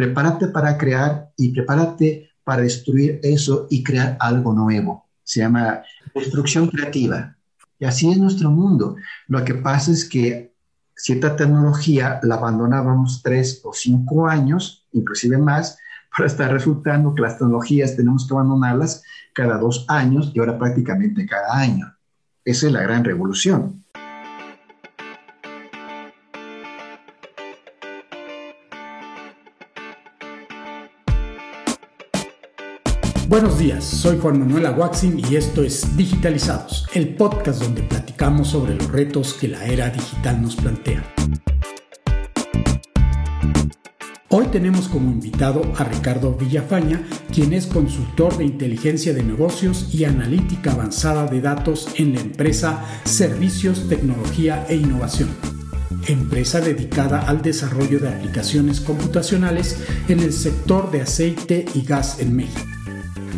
Prepárate para crear y prepárate para destruir eso y crear algo nuevo. Se llama destrucción creativa. Y así es nuestro mundo. Lo que pasa es que cierta tecnología la abandonábamos tres o cinco años, inclusive más, para estar resultando que las tecnologías tenemos que abandonarlas cada dos años y ahora prácticamente cada año. Esa es la gran revolución. Buenos días, soy Juan Manuel Aguaxin y esto es Digitalizados, el podcast donde platicamos sobre los retos que la era digital nos plantea. Hoy tenemos como invitado a Ricardo Villafaña, quien es consultor de inteligencia de negocios y analítica avanzada de datos en la empresa Servicios, Tecnología e Innovación, empresa dedicada al desarrollo de aplicaciones computacionales en el sector de aceite y gas en México.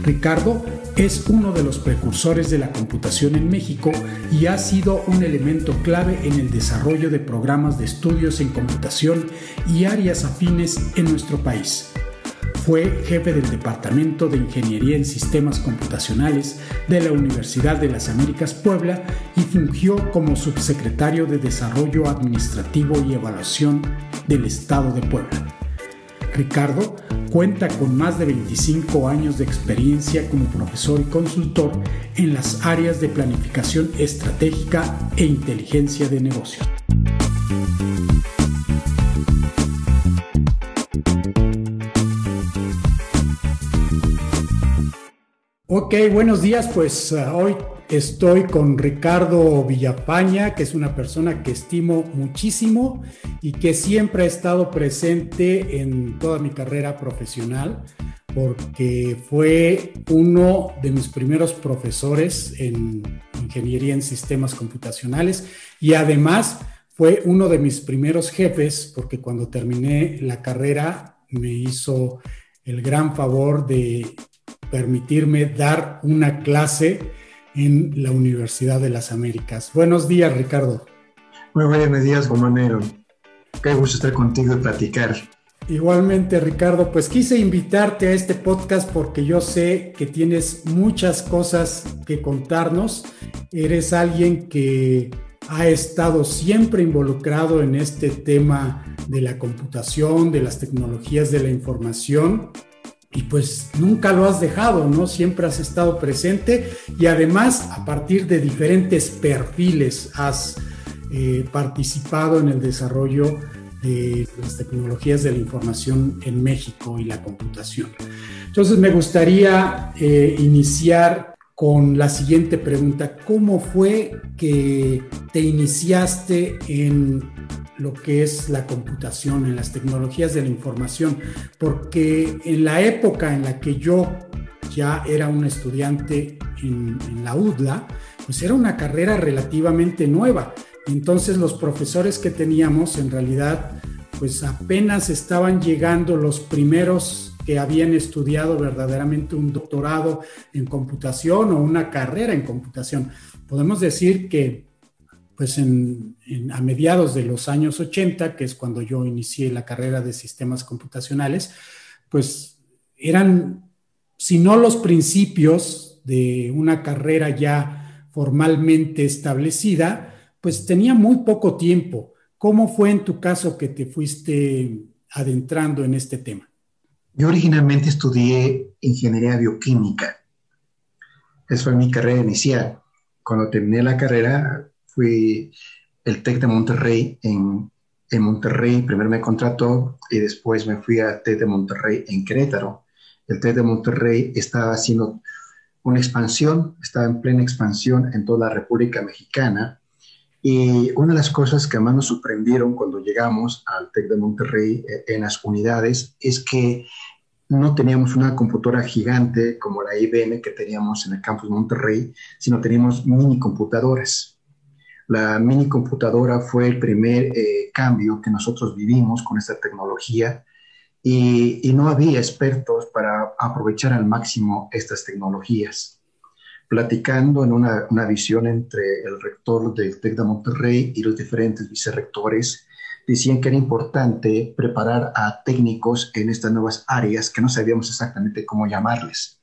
Ricardo es uno de los precursores de la computación en México y ha sido un elemento clave en el desarrollo de programas de estudios en computación y áreas afines en nuestro país. Fue jefe del Departamento de Ingeniería en Sistemas Computacionales de la Universidad de las Américas Puebla y fungió como subsecretario de Desarrollo Administrativo y Evaluación del Estado de Puebla. Ricardo cuenta con más de 25 años de experiencia como profesor y consultor en las áreas de planificación estratégica e inteligencia de negocios. Ok, buenos días. Pues uh, hoy estoy con Ricardo Villapaña, que es una persona que estimo muchísimo y que siempre ha estado presente en toda mi carrera profesional, porque fue uno de mis primeros profesores en ingeniería en sistemas computacionales y además fue uno de mis primeros jefes, porque cuando terminé la carrera me hizo el gran favor de permitirme dar una clase en la Universidad de las Américas. Buenos días, Ricardo. Muy buenos días, Gomanero. Qué gusto estar contigo y platicar. Igualmente, Ricardo, pues quise invitarte a este podcast porque yo sé que tienes muchas cosas que contarnos. Eres alguien que ha estado siempre involucrado en este tema de la computación, de las tecnologías de la información y pues nunca lo has dejado, ¿no? Siempre has estado presente y además a partir de diferentes perfiles has eh, participado en el desarrollo de las tecnologías de la información en México y la computación. Entonces me gustaría eh, iniciar con la siguiente pregunta. ¿Cómo fue que te iniciaste en lo que es la computación, en las tecnologías de la información, porque en la época en la que yo ya era un estudiante en, la UDLA, pues era una carrera relativamente nueva. Entonces los profesores que teníamos en realidad pues apenas estaban llegando los primeros que habían estudiado verdaderamente un doctorado en computación o una carrera en computación. Podemos decir que pues en, a mediados de los años 80, que es cuando yo inicié la carrera de sistemas computacionales, pues eran, si no los principios de una carrera ya formalmente establecida, pues tenía muy poco tiempo. ¿Cómo fue en tu caso que te fuiste adentrando en este tema? Yo originalmente estudié ingeniería bioquímica. Esa fue mi carrera inicial. Cuando terminé la carrera, fui el TEC de Monterrey en, en Monterrey, primero me contrató y después me fui a TEC de Monterrey en Querétaro. El TEC de Monterrey estaba haciendo una expansión, estaba en plena expansión en toda la República Mexicana. Y una de las cosas que más nos sorprendieron cuando llegamos al TEC de Monterrey eh, en las unidades es que no teníamos una computadora gigante como la IBM que teníamos en el campus Monterrey, sino teníamos mini computadoras. La mini computadora fue el primer eh, cambio que nosotros vivimos con esta tecnología y, no había expertos para aprovechar al máximo estas tecnologías. Platicando en una, visión entre el rector del TEC de Monterrey y los diferentes vicerrectores, decían que era importante preparar a técnicos en estas nuevas áreas que no sabíamos exactamente cómo llamarles.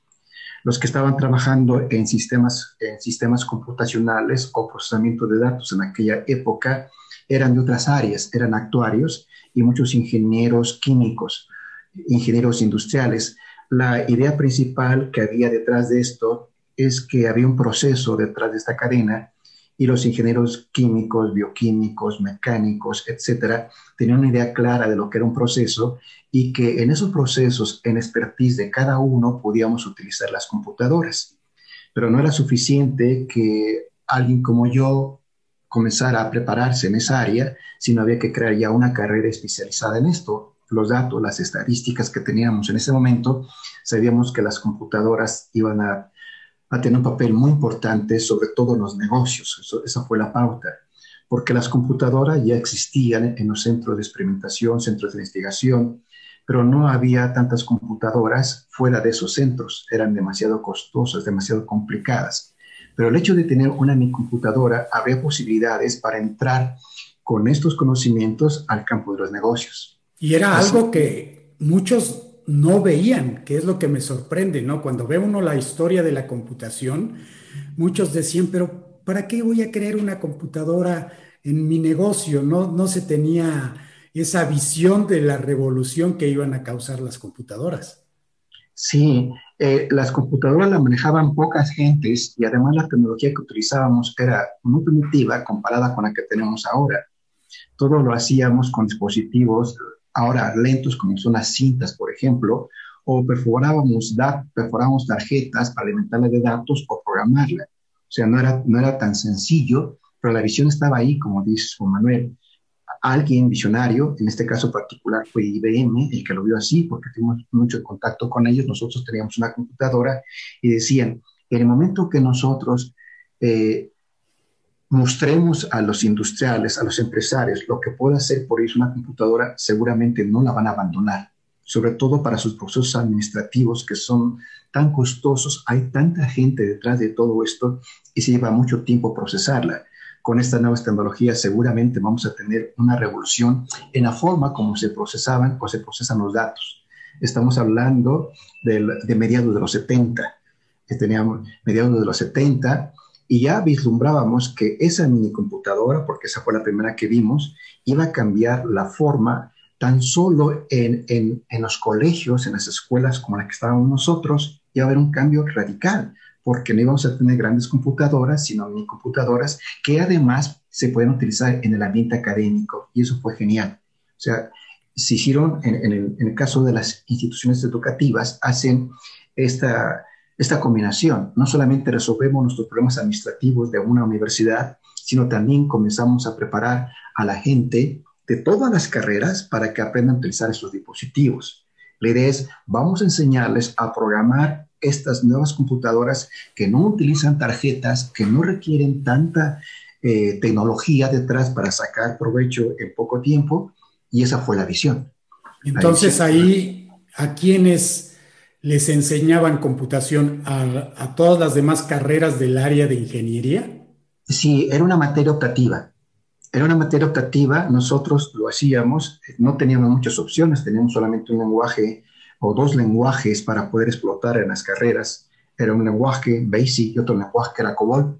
Los que estaban trabajando en sistemas, en sistemas computacionales o procesamiento de datos en aquella época eran de otras áreas, eran actuarios y muchos ingenieros químicos, ingenieros industriales. La idea principal que había detrás de esto es que había un proceso detrás de esta cadena y los ingenieros químicos, bioquímicos, mecánicos, etcétera, tenían una idea clara de lo que era un proceso y que en esos procesos, en expertise de cada uno, podíamos utilizar las computadoras. Pero no era suficiente que alguien como yo comenzara a prepararse en esa área, sino había que crear ya una carrera especializada en esto. Los datos, las estadísticas que teníamos en ese momento, sabíamos que las computadoras iban a a tener un papel muy importante, sobre todo en los negocios. esa fue la pauta, porque las computadoras ya existían en los centros de experimentación, centros de investigación, pero no había tantas computadoras fuera de esos centros, eran demasiado costosas, demasiado complicadas. Pero el hecho de tener una computadora habría posibilidades para entrar con estos conocimientos al campo de los negocios. Y era algo que muchos no veían, que es lo que me sorprende, ¿no? Cuando ve uno la historia de la computación, muchos decían, pero ¿para qué voy a crear una computadora en mi negocio? No, no se tenía esa visión de la revolución que iban a causar las computadoras. Sí, eh, las computadoras las manejaban pocas gentes y además la tecnología que utilizábamos era muy primitiva comparada con la que tenemos ahora. Todo lo hacíamos con dispositivos ahora lentos como son las cintas, por ejemplo, o perforábamos, perforábamos tarjetas para alimentarla de datos o programarla. O sea, no era, no era tan sencillo, pero la visión estaba ahí, como dice Juan Manuel. Alguien visionario, en este caso particular fue IBM, el que lo vio así, porque tuvimos mucho contacto con ellos. Nosotros teníamos una computadora y decían, en el momento que nosotros eh, mostremos a los industriales, a los empresarios, lo que puede hacer por ellos una computadora, seguramente no la van a abandonar, sobre todo para sus procesos administrativos que son tan costosos, hay tanta gente detrás de todo esto y se lleva mucho tiempo procesarla. Con estas nuevas tecnologías seguramente vamos a tener una revolución en la forma como se procesaban o se procesan los datos. Estamos hablando de, mediados de los 70, que teníamos mediados de los 70, y ya vislumbrábamos que esa mini computadora, porque esa fue la primera que vimos, iba a cambiar la forma tan solo en, en, los colegios, en las escuelas como la que estábamos nosotros, iba a haber un cambio radical, porque no íbamos a tener grandes computadoras, sino mini computadoras que además se pueden utilizar en el ambiente académico, y eso fue genial. O sea, se hicieron, en, en el caso de las instituciones educativas, hacen esta esta combinación. No solamente resolvemos nuestros problemas administrativos de una universidad, sino también comenzamos a preparar a la gente de todas las carreras para que aprendan a utilizar estos dispositivos. La idea es, vamos a enseñarles a programar estas nuevas computadoras que no utilizan tarjetas, que no requieren tanta eh, tecnología detrás para sacar provecho en poco tiempo, y esa fue la visión. Entonces ahí, ¿a quiénes les enseñaban computación a, todas las demás carreras del área de ingeniería? Sí, era una materia optativa. Era una materia optativa, nosotros lo hacíamos, no teníamos muchas opciones, teníamos solamente un lenguaje o dos lenguajes para poder explotar en las carreras. Era un lenguaje BASIC y otro lenguaje que era COBOL,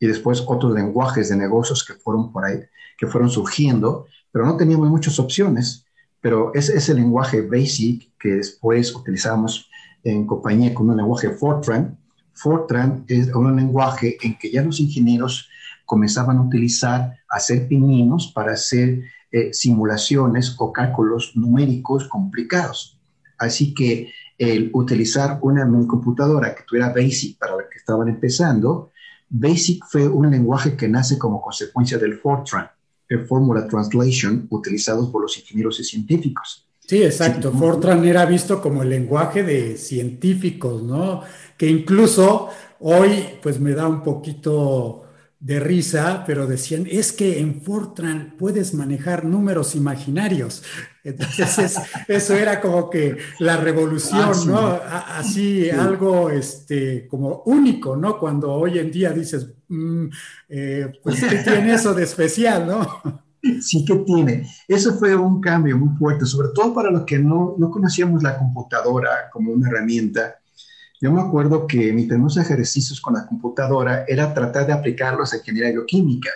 y después otros lenguajes de negocios que fueron por ahí, que fueron surgiendo, pero no teníamos muchas opciones pero es ese lenguaje BASIC que después utilizamos en compañía con un lenguaje Fortran. Fortran es un lenguaje en que ya los ingenieros comenzaban a utilizar, hacer pininos para hacer eh, simulaciones o cálculos numéricos complicados. Así que el utilizar una computadora que tuviera BASIC para la que estaban empezando, BASIC fue un lenguaje que nace como consecuencia del Fortran Fórmula Translation utilizados por los ingenieros y científicos. Sí, exacto. Fortran era visto como el lenguaje de científicos, ¿no? Que incluso hoy, pues me da un poquito de risa, pero decían, es que en Fortran puedes manejar números imaginarios. Entonces, eso era como que la revolución, ah, ¿no? Así, algo este, como único, ¿no? Cuando hoy en día dices, mm, eh, pues, ¿qué tiene eso de especial, no? Sí que tiene. Eso fue un cambio muy fuerte, sobre todo para los que no, no conocíamos la computadora como una herramienta. Yo me acuerdo que mis primeros ejercicios con la computadora era tratar de aplicarlos a ingeniería bioquímica,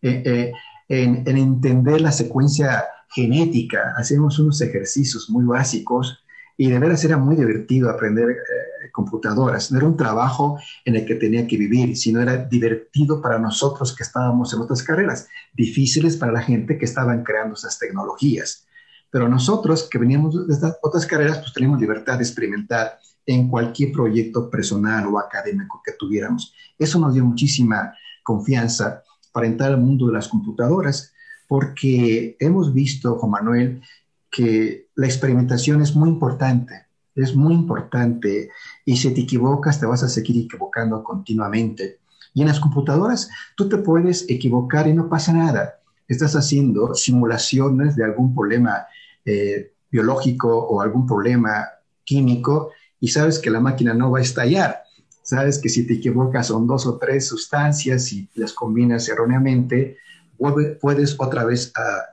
eh, eh, en, en entender la secuencia genética. Hacíamos unos ejercicios muy básicos y de veras era muy divertido aprender eh, computadoras. No era un trabajo en el que tenía que vivir, sino era divertido para nosotros que estábamos en otras carreras, difíciles para la gente que estaban creando esas tecnologías. Pero nosotros que veníamos de estas otras carreras, pues teníamos libertad de experimentar en cualquier proyecto personal o académico que tuviéramos. Eso nos dio muchísima confianza para entrar al mundo de las computadoras, porque hemos visto, Juan Manuel, que la experimentación es muy importante, es muy importante y si te equivocas te vas a seguir equivocando continuamente. Y en las computadoras tú te puedes equivocar y no pasa nada. Estás haciendo simulaciones de algún problema eh, biológico o algún problema químico y sabes que la máquina no va a estallar. Sabes que si te equivocas son dos o tres sustancias y las combinas erróneamente, puedes otra vez a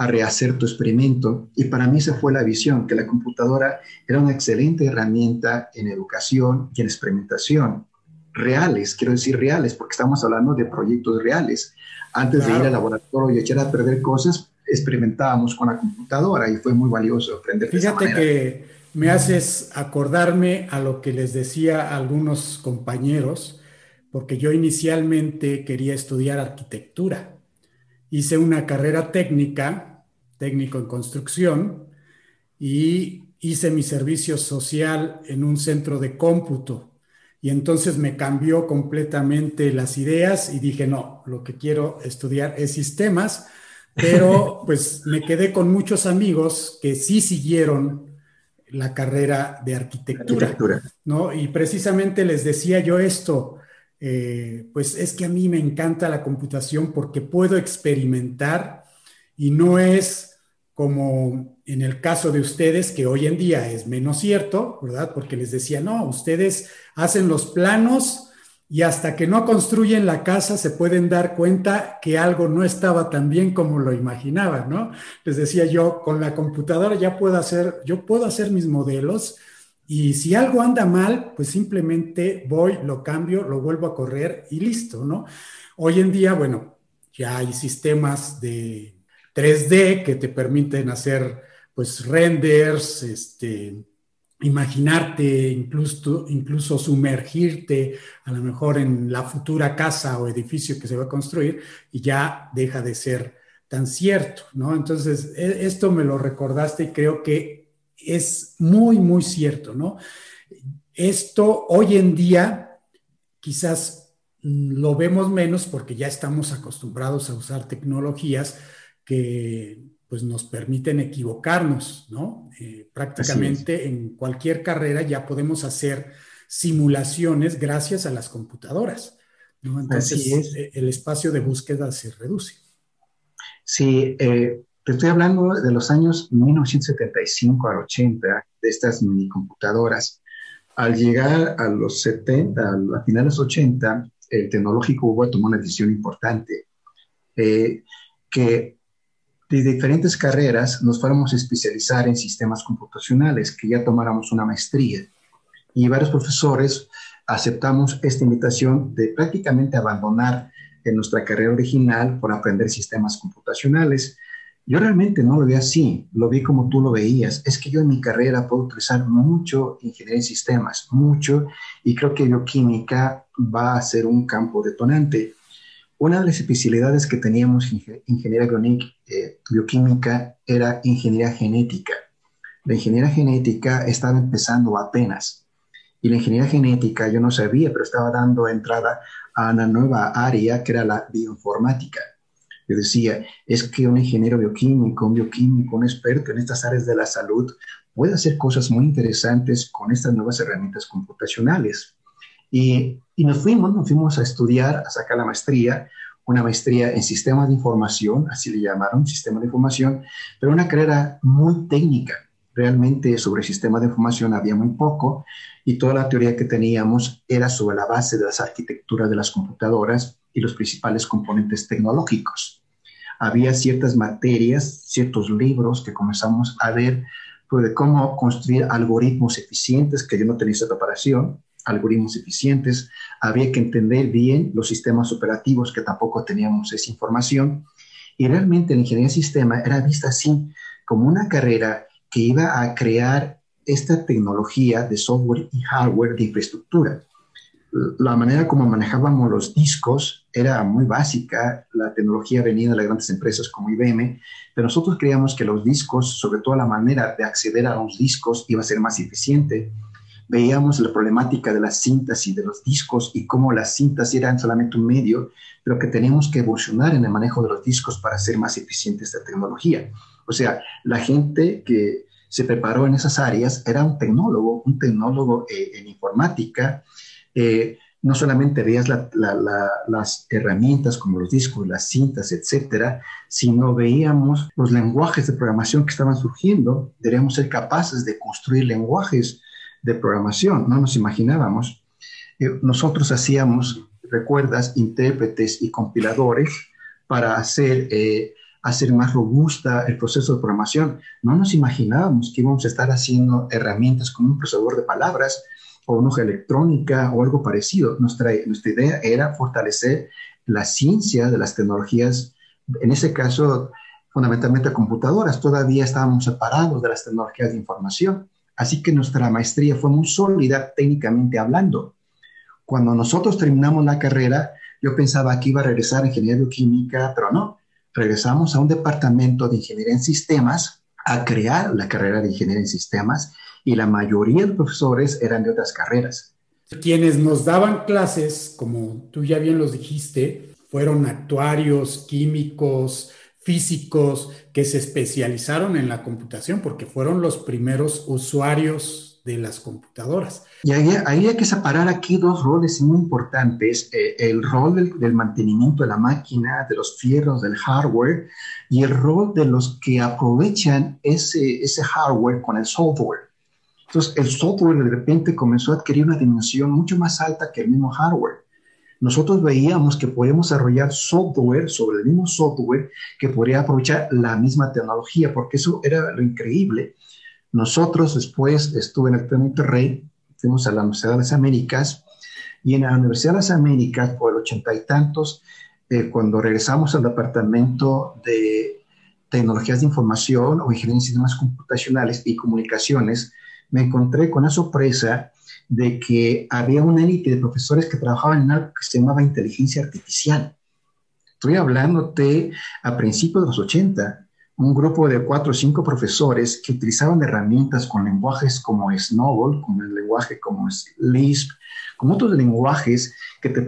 a rehacer tu experimento. Y para mí esa fue la visión, que la computadora era una excelente herramienta en educación y en experimentación. Reales, quiero decir reales, porque estamos hablando de proyectos reales. Antes de ir al laboratorio y echar a perder cosas, experimentábamos con la computadora y fue muy valioso aprender. Fíjate que me haces acordarme a lo que les decía a algunos compañeros, porque yo inicialmente quería estudiar arquitectura. Hice una carrera técnica técnico en construcción y hice mi servicio social en un centro de cómputo. Y entonces me cambió completamente las ideas y dije, no, lo que quiero estudiar es sistemas, pero pues me quedé con muchos amigos que sí siguieron la carrera de arquitectura, ¿no? Y precisamente les decía yo esto, eh, pues es que a mí me encanta la computación porque puedo experimentar y no es como en el caso de ustedes, que hoy en día es menos cierto, ¿verdad? Porque les decía, no, ustedes hacen los planos y hasta que no construyen la casa se pueden dar cuenta que algo no estaba tan bien como lo imaginaban, ¿no? Les decía yo, con la computadora ya puedo hacer, yo puedo hacer mis modelos y si algo anda mal, pues simplemente voy, lo cambio, lo vuelvo a correr y listo, ¿no? Hoy en día, bueno, ya hay sistemas de 3D que te permiten hacer pues renders, este, imaginarte, incluso, incluso sumergirte a lo mejor en la futura casa o edificio que se va a construir y ya deja de ser tan cierto, ¿no? Entonces, e, esto me lo recordaste y creo que es muy, muy cierto, ¿no? Esto hoy en día quizás lo vemos menos porque ya estamos acostumbrados a usar tecnologías, que pues nos permiten equivocarnos, ¿no? Eh, prácticamente en cualquier carrera ya podemos hacer simulaciones gracias a las computadoras, ¿no? Entonces e, el espacio de búsqueda se reduce. Sí, eh, te estoy hablando de los años 1975 al 80, de estas mini computadoras. Al llegar a los 70, a finales 80, el tecnológico hubo tomó una decisión importante, eh, que de diferentes carreras nos fuéramos a especializar en sistemas computacionales, que ya tomáramos una maestría. Y varios profesores aceptamos esta invitación de prácticamente abandonar nuestra carrera original por aprender sistemas computacionales. Yo realmente no lo vi así, lo vi como tú lo veías. Es que yo en mi carrera puedo utilizar mucho ingeniería en sistemas, mucho, y creo que bioquímica va a ser un campo detonante. Una de las especialidades que teníamos en ingeniería eh, bioquímica era ingeniería genética. La ingeniería genética estaba empezando apenas. Y la ingeniería genética yo no sabía, pero estaba dando entrada a una nueva área que era la bioinformática. Yo decía, es que un ingeniero bioquímico, un bioquímico, un experto en estas áreas de la salud puede hacer cosas muy interesantes con estas nuevas herramientas computacionales. Y, nos fuimos, nos fuimos a estudiar, a sacar la maestría, una maestría en sistemas de información, así le llamaron, sistema de información, pero una carrera muy técnica. Realmente sobre sistemas de información había muy poco y toda la teoría que teníamos era sobre la base de las arquitecturas de las computadoras y los principales componentes tecnológicos. Había ciertas materias, ciertos libros que comenzamos a ver pues, de cómo construir algoritmos eficientes, que yo no tenía esa preparación, algoritmos eficientes, había que entender bien los sistemas operativos, que tampoco teníamos esa información, y realmente la ingeniería de sistema era vista así, como una carrera que iba a crear esta tecnología de software y hardware de infraestructura. La manera como manejábamos los discos era muy básica, la tecnología venía de las grandes empresas como IBM, pero nosotros creíamos que los discos, sobre todo la manera de acceder a los discos, iba a ser más eficiente veíamos la problemática de las cintas y de los discos y cómo las cintas eran solamente un medio, pero que teníamos que evolucionar en el manejo de los discos para hacer más eficiente esta tecnología. O sea, la gente que se preparó en esas áreas era un tecnólogo, un tecnólogo eh, en informática. Eh, no solamente veías las herramientas como los discos, las cintas, etcétera, sino veíamos los lenguajes de programación que estaban surgiendo. Debíamos ser capaces de construir lenguajes de programación, no nos imaginábamos. Eh, nosotros hacíamos, recuerdas, intérpretes y compiladores para hacer, eh, hacer más robusta el proceso de programación. No nos imaginábamos que íbamos a estar haciendo herramientas como un procesador de palabras o una hoja electrónica o algo parecido. Nuestra, nuestra idea era fortalecer la ciencia de las tecnologías, en ese caso fundamentalmente computadoras. Todavía estábamos separados de las tecnologías de información. Así que nuestra maestría fue muy sólida técnicamente hablando. Cuando nosotros terminamos la carrera, yo pensaba que iba a regresar a ingeniería bioquímica, pero no. Regresamos a un departamento de ingeniería en sistemas a crear la carrera de ingeniería en sistemas y la mayoría de profesores eran de otras carreras. Quienes nos daban clases, como tú ya bien los dijiste, fueron actuarios, químicos, físicos que se especializaron en la computación porque fueron los primeros usuarios de las computadoras. Y ahí, hay que separar aquí dos roles muy importantes, eh, el rol del, mantenimiento de la máquina, de los fierros, del hardware, y el rol de los que aprovechan ese, ese hardware con el software. Entonces, el software de repente comenzó a adquirir una dimensión mucho más alta que el mismo hardware nosotros veíamos que podíamos desarrollar software sobre el mismo software que podría aprovechar la misma tecnología, porque eso era lo increíble. Nosotros después estuve en el Monterrey, fuimos a la Universidad de las Américas, y en la Universidad de las Américas, por el ochenta y tantos, eh, cuando regresamos al departamento de tecnologías de información o ingeniería en sistemas computacionales y comunicaciones, me encontré con la sorpresa de que había una élite de profesores que trabajaban en algo que se llamaba inteligencia artificial. Estoy hablándote a principios de los 80, un grupo de cuatro o cinco profesores que utilizaban herramientas con lenguajes como Snowball, como el lenguaje como Lisp, como otros lenguajes que te,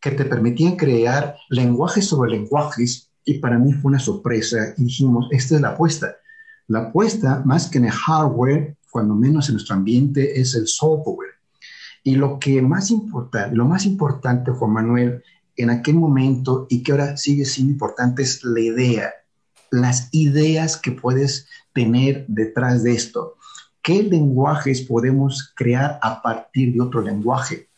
que te permitían crear lenguajes sobre lenguajes, y para mí fue una sorpresa, y dijimos, esta es la apuesta. La apuesta, más que en el hardware, cuando menos en nuestro ambiente, es el software. Y lo que más importante, lo más importante, Juan Manuel, en aquel momento y que ahora sigue siendo importante es la idea, las ideas que puedes tener detrás de esto. ¿Qué lenguajes podemos crear a partir de otro lenguaje?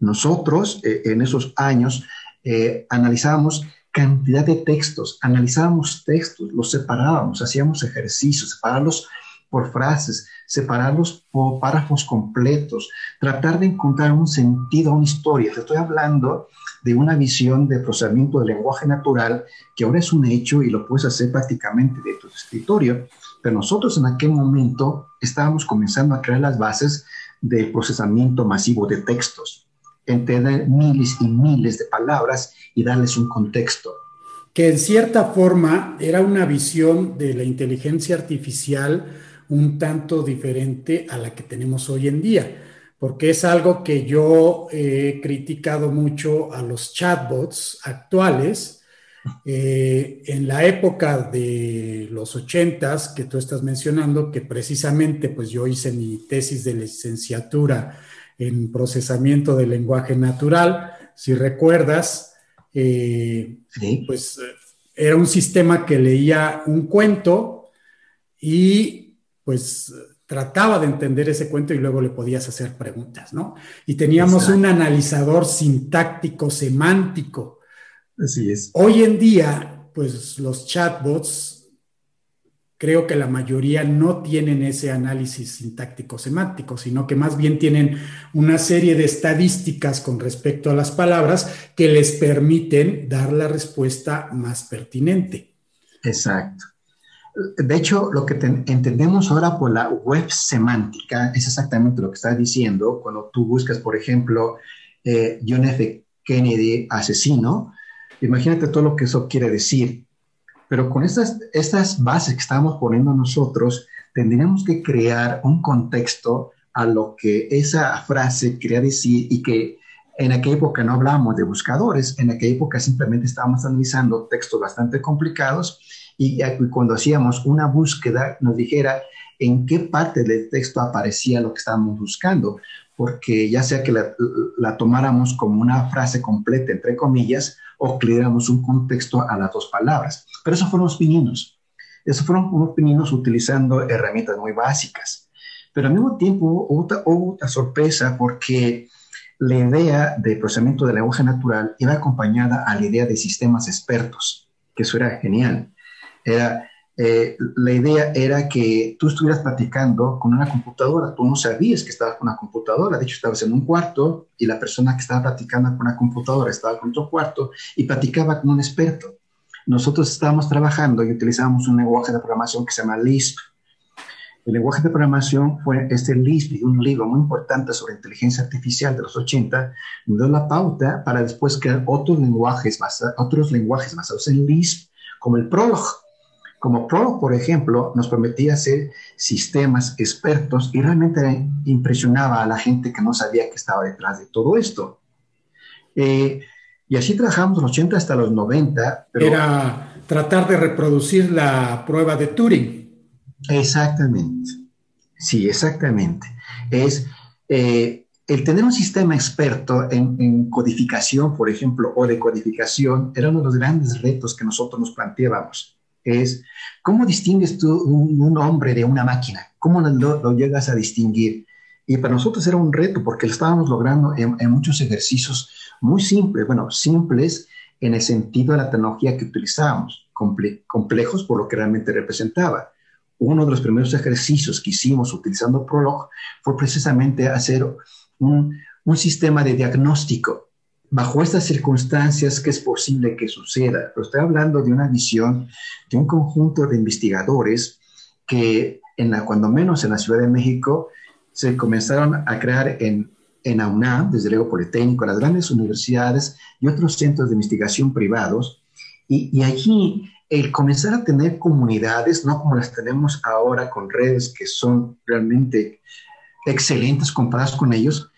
Nosotros eh, en esos años eh, analizábamos cantidad de textos, analizábamos textos, los separábamos, hacíamos ejercicios, separarlos por frases, separarlos por párrafos completos, tratar de encontrar un sentido a una historia. Te estoy hablando de una visión de procesamiento del lenguaje natural que ahora es un hecho y lo puedes hacer prácticamente de tu escritorio, pero nosotros en aquel momento estábamos comenzando a crear las bases del procesamiento masivo de textos, entender miles y miles de palabras y darles un contexto que en cierta forma era una visión de la inteligencia artificial un tanto diferente a la que tenemos hoy en día, porque es algo que yo he criticado mucho a los chatbots actuales. Eh, en la época de los ochentas que tú estás mencionando, que precisamente pues yo hice mi tesis de licenciatura en procesamiento del lenguaje natural, si recuerdas, eh, pues era un sistema que leía un cuento y pues trataba de entender ese cuento y luego le podías hacer preguntas, ¿no? Y teníamos un analizador sintáctico, semántico. Así es. Hoy en día pues los chatbots creo que la mayoría no tienen ese análisis sintáctico semántico, sino que más bien tienen una serie de estadísticas con respecto a las palabras que les permiten dar la respuesta más pertinente. Exacto. De hecho, lo que entendemos ahora por la web semántica es exactamente lo que estás diciendo. Cuando tú buscas, por ejemplo, eh, John F. Kennedy asesino, imagínate todo lo que eso quiere decir pero con estas, estas bases que estamos poniendo nosotros, tendríamos que crear un contexto a lo que esa frase quería decir y que en aquella época no hablamos de buscadores, en aquella época simplemente estábamos analizando textos bastante complicados y, cuando hacíamos una búsqueda nos dijera en qué parte del texto aparecía lo que estábamos buscando, porque ya sea que la, la tomáramos como una frase completa, entre comillas, o que le diéramos un contexto a las dos palabras. Pero esos fueron los pininos. Esos fueron unos pininos utilizando herramientas muy básicas. Pero al mismo tiempo hubo, hubo una sorpresa porque la idea de procesamiento de lenguaje natural iba acompañada a la idea de sistemas expertos, que eso era genial. Era eh, la idea era que tú estuvieras platicando con una computadora, tú no sabías que estabas con una computadora, de hecho estabas en un cuarto y la persona que estaba platicando con una computadora estaba con otro cuarto y platicaba con un experto. Nosotros estábamos trabajando y utilizábamos un lenguaje de programación que se llama Lisp. El lenguaje de programación fue este Lisp, un libro muy importante sobre inteligencia artificial de los 80, dio la pauta para después crear otros lenguajes, otros lenguajes basados en Lisp, como el Prolog como Pro, por ejemplo, nos permitía hacer sistemas expertos y realmente impresionaba a la gente que no sabía que estaba detrás de todo esto. Eh, y así trabajamos los 80 hasta los 90. Era tratar de reproducir la prueba de Turing. Exactamente. Sí, exactamente. Es eh, el tener un sistema experto en, en, codificación, por ejemplo, o de codificación, era uno de los grandes retos que nosotros nos planteábamos es cómo distingues tú un, hombre de una máquina, cómo lo, llegas a distinguir. Y para nosotros era un reto porque lo estábamos logrando en, muchos ejercicios muy simples, bueno, simples en el sentido de la tecnología que utilizábamos, complejos por lo que realmente representaba. Uno de los primeros ejercicios que hicimos utilizando Prolog fue precisamente hacer un sistema de diagnóstico bajo estas circunstancias, ¿qué es posible que suceda? Pero estoy hablando de una visión de un conjunto de investigadores que, cuando menos en la Ciudad de México, se comenzaron a crear en, en AUNAM, desde luego Politécnico, las grandes universidades y otros centros de investigación privados. Y, y allí el comenzar a tener comunidades, no como las tenemos ahora con redes que son realmente excelentes comparadas con ellos,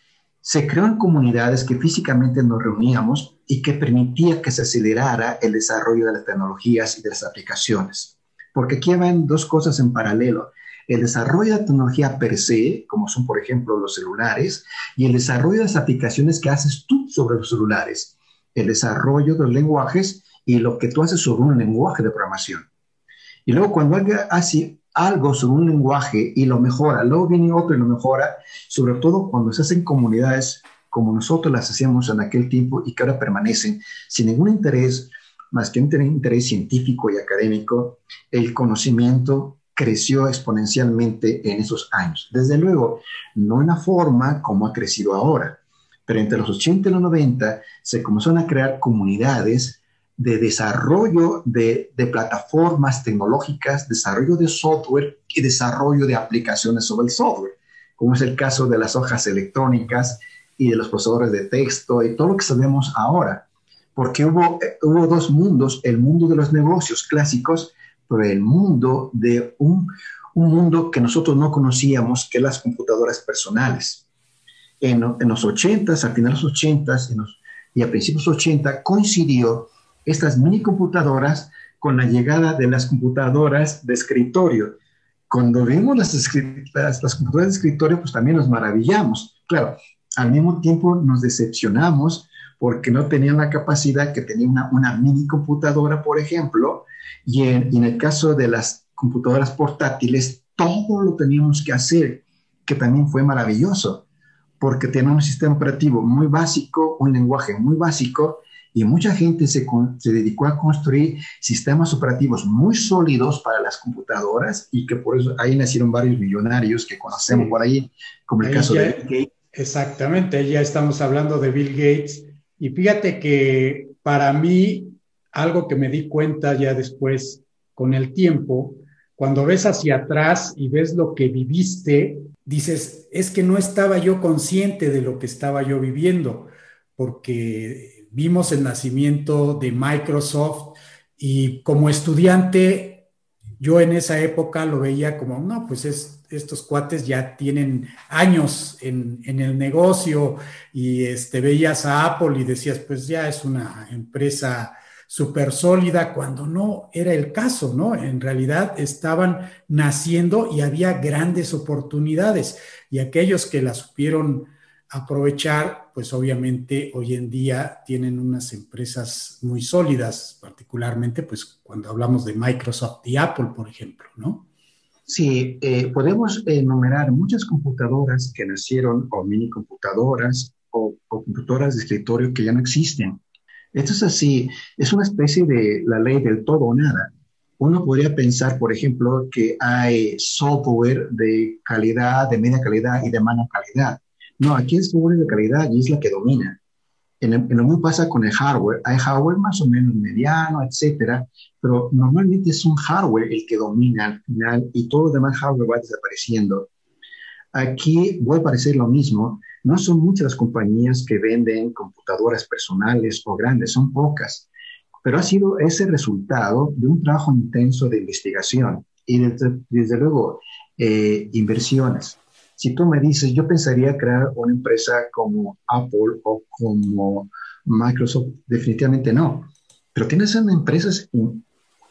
se crearon comunidades que físicamente nos reuníamos y que permitía que se acelerara el desarrollo de las tecnologías y de las aplicaciones. Porque aquí van dos cosas en paralelo. El desarrollo de la tecnología per se, como son por ejemplo los celulares, y el desarrollo de las aplicaciones que haces tú sobre los celulares. El desarrollo de los lenguajes y lo que tú haces sobre un lenguaje de programación. Y luego cuando alguien hace algo sobre un lenguaje y lo mejora, luego viene otro y lo mejora, sobre todo cuando se hacen comunidades como nosotros las hacíamos en aquel tiempo y que ahora permanecen sin ningún interés más que un interés científico y académico, el conocimiento creció exponencialmente en esos años. Desde luego, no en la forma como ha crecido ahora, pero entre los 80 y los 90 se comenzaron a crear comunidades de desarrollo de, plataformas tecnológicas, desarrollo de software y desarrollo de aplicaciones sobre el software, como es el caso de las hojas electrónicas y de los procesadores de texto y todo lo que sabemos ahora. Porque hubo, hubo dos mundos, el mundo de los negocios clásicos, pero el mundo de un, mundo que nosotros no conocíamos, que las computadoras personales. En, los 80s, a finales de los 80s y a principios de los 80 coincidió estas mini computadoras con la llegada de las computadoras de escritorio. Cuando vimos las, computadoras de escritorio, pues también nos maravillamos. Claro, al mismo tiempo nos decepcionamos porque no tenían la capacidad que tenía una, una mini computadora, por ejemplo, y en, y en el caso de las computadoras portátiles, todo lo teníamos que hacer, que también fue maravilloso, porque tenía un sistema operativo muy básico, un lenguaje muy básico, y mucha gente se, se, dedicó a construir sistemas operativos muy sólidos para las computadoras y que por eso ahí nacieron varios millonarios que conocemos por ahí, como el caso de Bill Gates. Exactamente, ya estamos hablando de Bill Gates y fíjate que para mí algo que me di cuenta ya después con el tiempo, cuando ves hacia atrás y ves lo que viviste, dices, es que no estaba yo consciente de lo que estaba yo viviendo, porque vimos el nacimiento de Microsoft y como estudiante, yo en esa época lo veía como, no, pues es, estos cuates ya tienen años en, en, el negocio y este, veías a Apple y decías, pues ya es una empresa súper sólida, cuando no era el caso, ¿no? En realidad estaban naciendo y había grandes oportunidades y aquellos que las supieron aprovechar, pues obviamente hoy en día tienen unas empresas muy sólidas, particularmente pues cuando hablamos de Microsoft y Apple, por ejemplo, ¿no? Sí, eh, podemos enumerar muchas computadoras que nacieron, o mini computadoras, o, o computadoras de escritorio que ya no existen. Esto es así, es una especie de la ley del todo o nada. Uno podría pensar, por ejemplo, que hay software de calidad, de media calidad y de mala calidad. No, aquí es software de calidad y es la que domina. En, lo mismo pasa con el hardware. Hay hardware más o menos mediano, etcétera, pero normalmente es un hardware el que domina al final y todo el demás hardware va desapareciendo. Aquí vuelve a parecer lo mismo. No son muchas las compañías que venden computadoras personales o grandes, son pocas, pero ha sido ese resultado de un trabajo intenso de investigación y desde, luego eh, inversiones. Si tú me dices, yo pensaría crear una empresa como Apple o como Microsoft, definitivamente no. Pero tienes empresas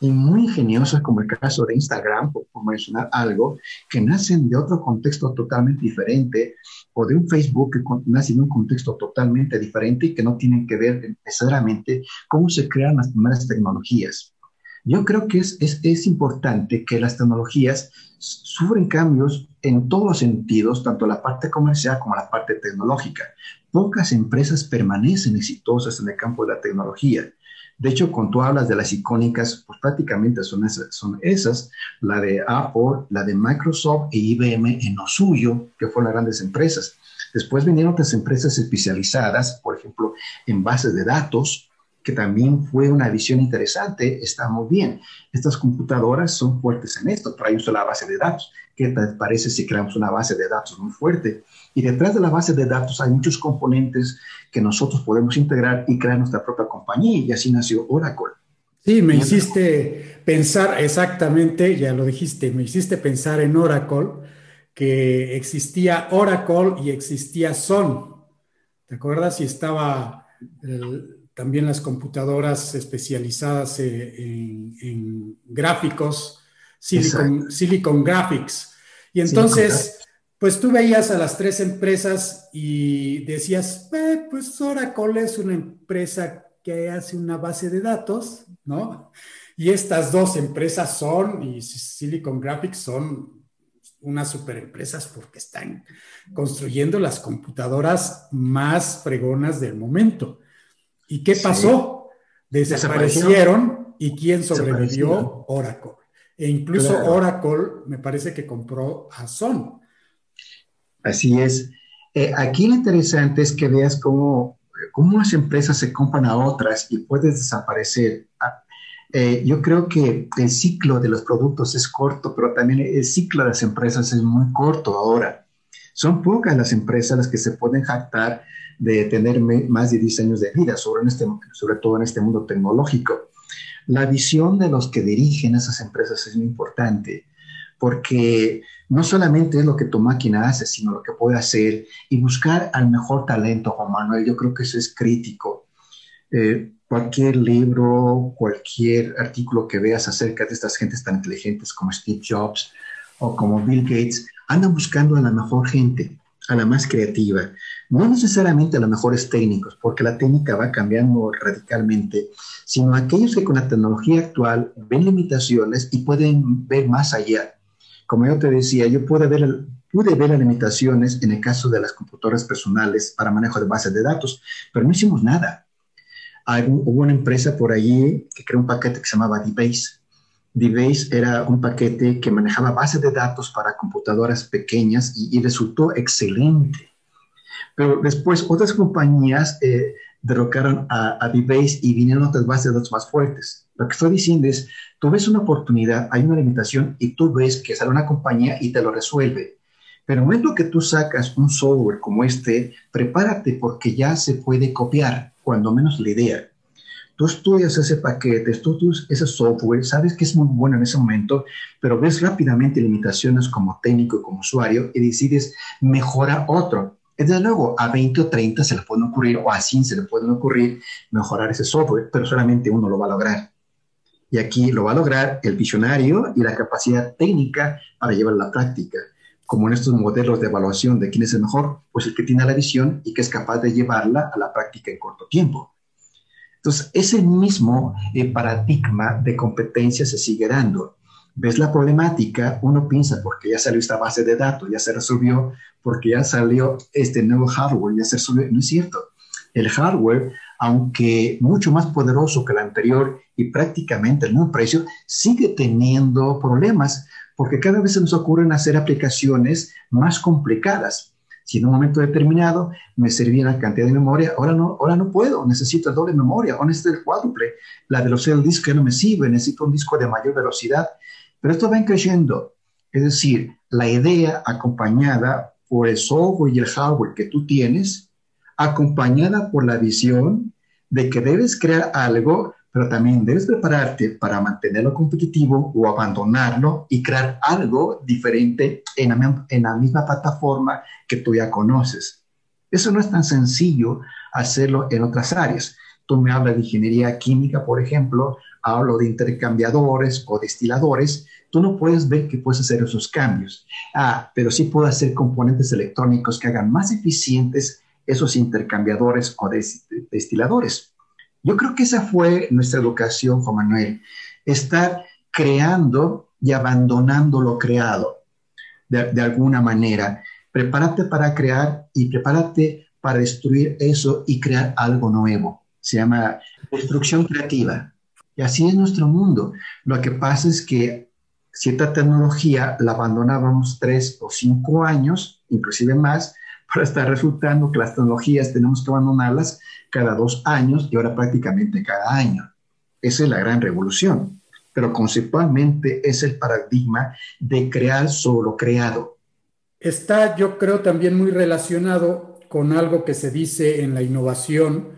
y muy ingeniosas, como el caso de Instagram, por, mencionar algo, que nacen de otro contexto totalmente diferente, o de un Facebook que nace en un contexto totalmente diferente y que no tienen que ver necesariamente cómo se crean las primeras tecnologías. Yo creo que es, es, es importante que las tecnologías sufren cambios en todos los sentidos, tanto la parte comercial como la parte tecnológica. Pocas empresas permanecen exitosas en el campo de la tecnología. De hecho, cuando tú hablas de las icónicas, pues prácticamente son esas, son esas, la de Apple, la de Microsoft e IBM en lo suyo, que fueron las grandes empresas. Después vinieron otras empresas especializadas, por ejemplo, en bases de datos, que también fue una visión interesante, está muy bien. Estas computadoras son fuertes en esto, traen la base de datos. ¿Qué te parece si creamos una base de datos muy fuerte? Y detrás de la base de datos hay muchos componentes que nosotros podemos integrar y crear nuestra propia compañía, y así nació Oracle. Sí, me hiciste pensar exactamente, ya lo dijiste, me hiciste pensar en Oracle, que existía Oracle y existía Sun. ¿Te acuerdas? Y estaba el, también las computadoras especializadas eh, en, gráficos, Silicon, Silicon, Graphics. Y entonces, pues tú veías a las tres empresas y decías, eh, pues Oracle es una empresa que hace una base de datos, ¿no? Y estas dos empresas son, y Silicon Graphics son unas superempresas porque están construyendo las computadoras más fregonas del momento. ¿Y qué pasó? Desaparecieron y quién sobrevivió? Oracle. E incluso Oracle me parece que compró a Son. Así es. Eh, aquí lo interesante es que veas cómo, cómo las empresas se compran a otras y puedes desaparecer. Ah, eh, yo creo que el ciclo de los productos es corto, pero también el ciclo de las empresas es muy corto ahora. Son pocas las empresas las que se pueden jactar de tener más de 10 años de vida, sobre, este, sobre todo en este mundo tecnológico. La visión de los que dirigen esas empresas es muy importante, porque no solamente es lo que tu máquina hace, sino lo que puede hacer y buscar al mejor talento, Juan Manuel. Yo creo que eso es crítico. Eh, cualquier libro, cualquier artículo que veas acerca de estas gentes tan inteligentes como Steve Jobs o como Bill Gates, andan buscando a la mejor gente, a la más creativa, no necesariamente a los mejores técnicos, porque la técnica va cambiando radicalmente, sino aquellos que con la tecnología actual ven limitaciones y pueden ver más allá. Como yo te decía, yo pude ver, pude ver las limitaciones en el caso de las computadoras personales para manejo de bases de datos, pero no hicimos nada. hubo una empresa por allí que creó un paquete que se llamaba DBase. DBase era un paquete que manejaba bases de datos para computadoras pequeñas y, resultó excelente. Pero después otras compañías eh, derrocaron a, a DBase y vinieron otras bases de datos más fuertes. Lo que estoy diciendo es, tú ves una oportunidad, hay una limitación y tú ves que sale una compañía y te lo resuelve. Pero en el momento que tú sacas un software como este, prepárate porque ya se puede copiar, cuando menos la idea. Tú estudias ese paquete, estudias ese software, sabes que es muy bueno en ese momento, pero ves rápidamente limitaciones como técnico y como usuario y decides mejorar otro. Desde luego, a 20 o 30 se le pueden ocurrir, o a 100 se le pueden ocurrir mejorar ese software, pero solamente uno lo va a lograr. Y aquí lo va a lograr el visionario y la capacidad técnica para llevar a la práctica como en estos modelos de evaluación de quién es el mejor, pues el que tiene la visión y que es capaz de llevarla a la práctica en corto tiempo. Entonces, ese mismo eh, paradigma de competencia se sigue dando. Ves la problemática, uno piensa, porque ya salió esta base de datos, ya se resolvió, porque ya salió este nuevo hardware, ya se resolvió. No es cierto. El hardware, aunque mucho más poderoso que el anterior y prácticamente el mismo precio, sigue teniendo problemas porque cada vez se nos ocurren hacer aplicaciones más complicadas. Si en un momento determinado me servía la cantidad de memoria, ahora no, ahora no puedo, necesito doble memoria, o necesito el cuádruple, la velocidad del disco ya no me sirve, necesito un disco de mayor velocidad, pero esto va creciendo. Es decir, la idea acompañada por el software y el hardware que tú tienes, acompañada por la visión de que debes crear algo pero también debes prepararte para mantenerlo competitivo o abandonarlo y crear algo diferente en la, misma plataforma que tú ya conoces. Eso no es tan sencillo hacerlo en otras áreas. Tú me hablas de ingeniería química, por ejemplo, hablo de intercambiadores o destiladores, tú no puedes ver que puedes hacer esos cambios. Ah, pero sí puedo hacer componentes electrónicos que hagan más eficientes esos intercambiadores o destiladores. Yo creo que esa fue nuestra educación, Juan Manuel, estar creando y abandonando lo creado de, alguna manera. Prepárate para crear y prepárate para destruir eso y crear algo nuevo. Se llama destrucción creativa. Y así es nuestro mundo. Lo que pasa es que cierta tecnología la abandonábamos tres o cinco años, inclusive más, para estar resultando que las tecnologías tenemos que abandonarlas cada dos años y ahora prácticamente cada año. Esa es la gran revolución, pero conceptualmente es el paradigma de crear solo creado. Está, yo creo, también muy relacionado con algo que se dice en la innovación,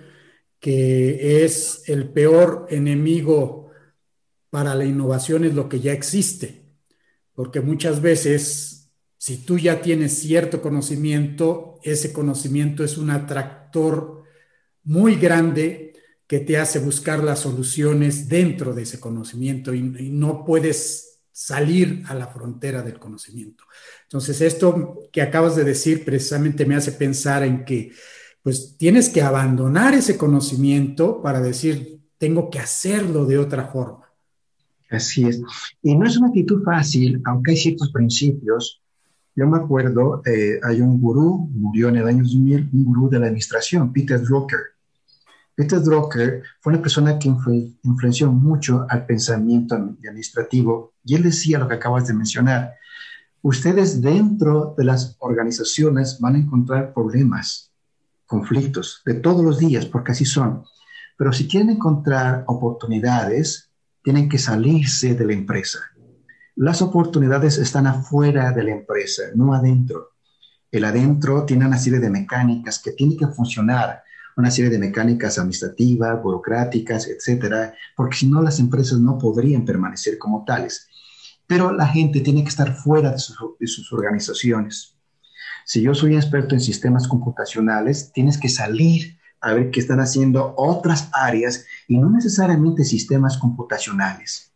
que es el peor enemigo para la innovación es lo que ya existe, porque muchas veces, si tú ya tienes cierto conocimiento, ese conocimiento es un atractor muy grande que te hace buscar las soluciones dentro de ese conocimiento y, no puedes salir a la frontera del conocimiento. Entonces, esto que acabas de decir precisamente me hace pensar en que pues tienes que abandonar ese conocimiento para decir, tengo que hacerlo de otra forma. Así es. Y no es una actitud fácil, aunque hay ciertos principios. Yo me acuerdo, eh, hay un gurú, murió en el año 2000, un gurú de la administración, Peter Drucker Peter Drucker fue una persona que influenció mucho al pensamiento administrativo y él decía lo que acabas de mencionar. Ustedes dentro de las organizaciones van a encontrar problemas, conflictos de todos los días, porque así son. Pero si quieren encontrar oportunidades, tienen que salirse de la empresa. Las oportunidades están afuera de la empresa, no adentro. El adentro tiene una serie de mecánicas que tienen que funcionar una serie de mecánicas administrativas, burocráticas, etcétera, porque si no las empresas no podrían permanecer como tales. Pero la gente tiene que estar fuera de sus, organizaciones. Si yo soy experto en sistemas computacionales, tienes que salir a ver qué están haciendo otras áreas y no necesariamente sistemas computacionales.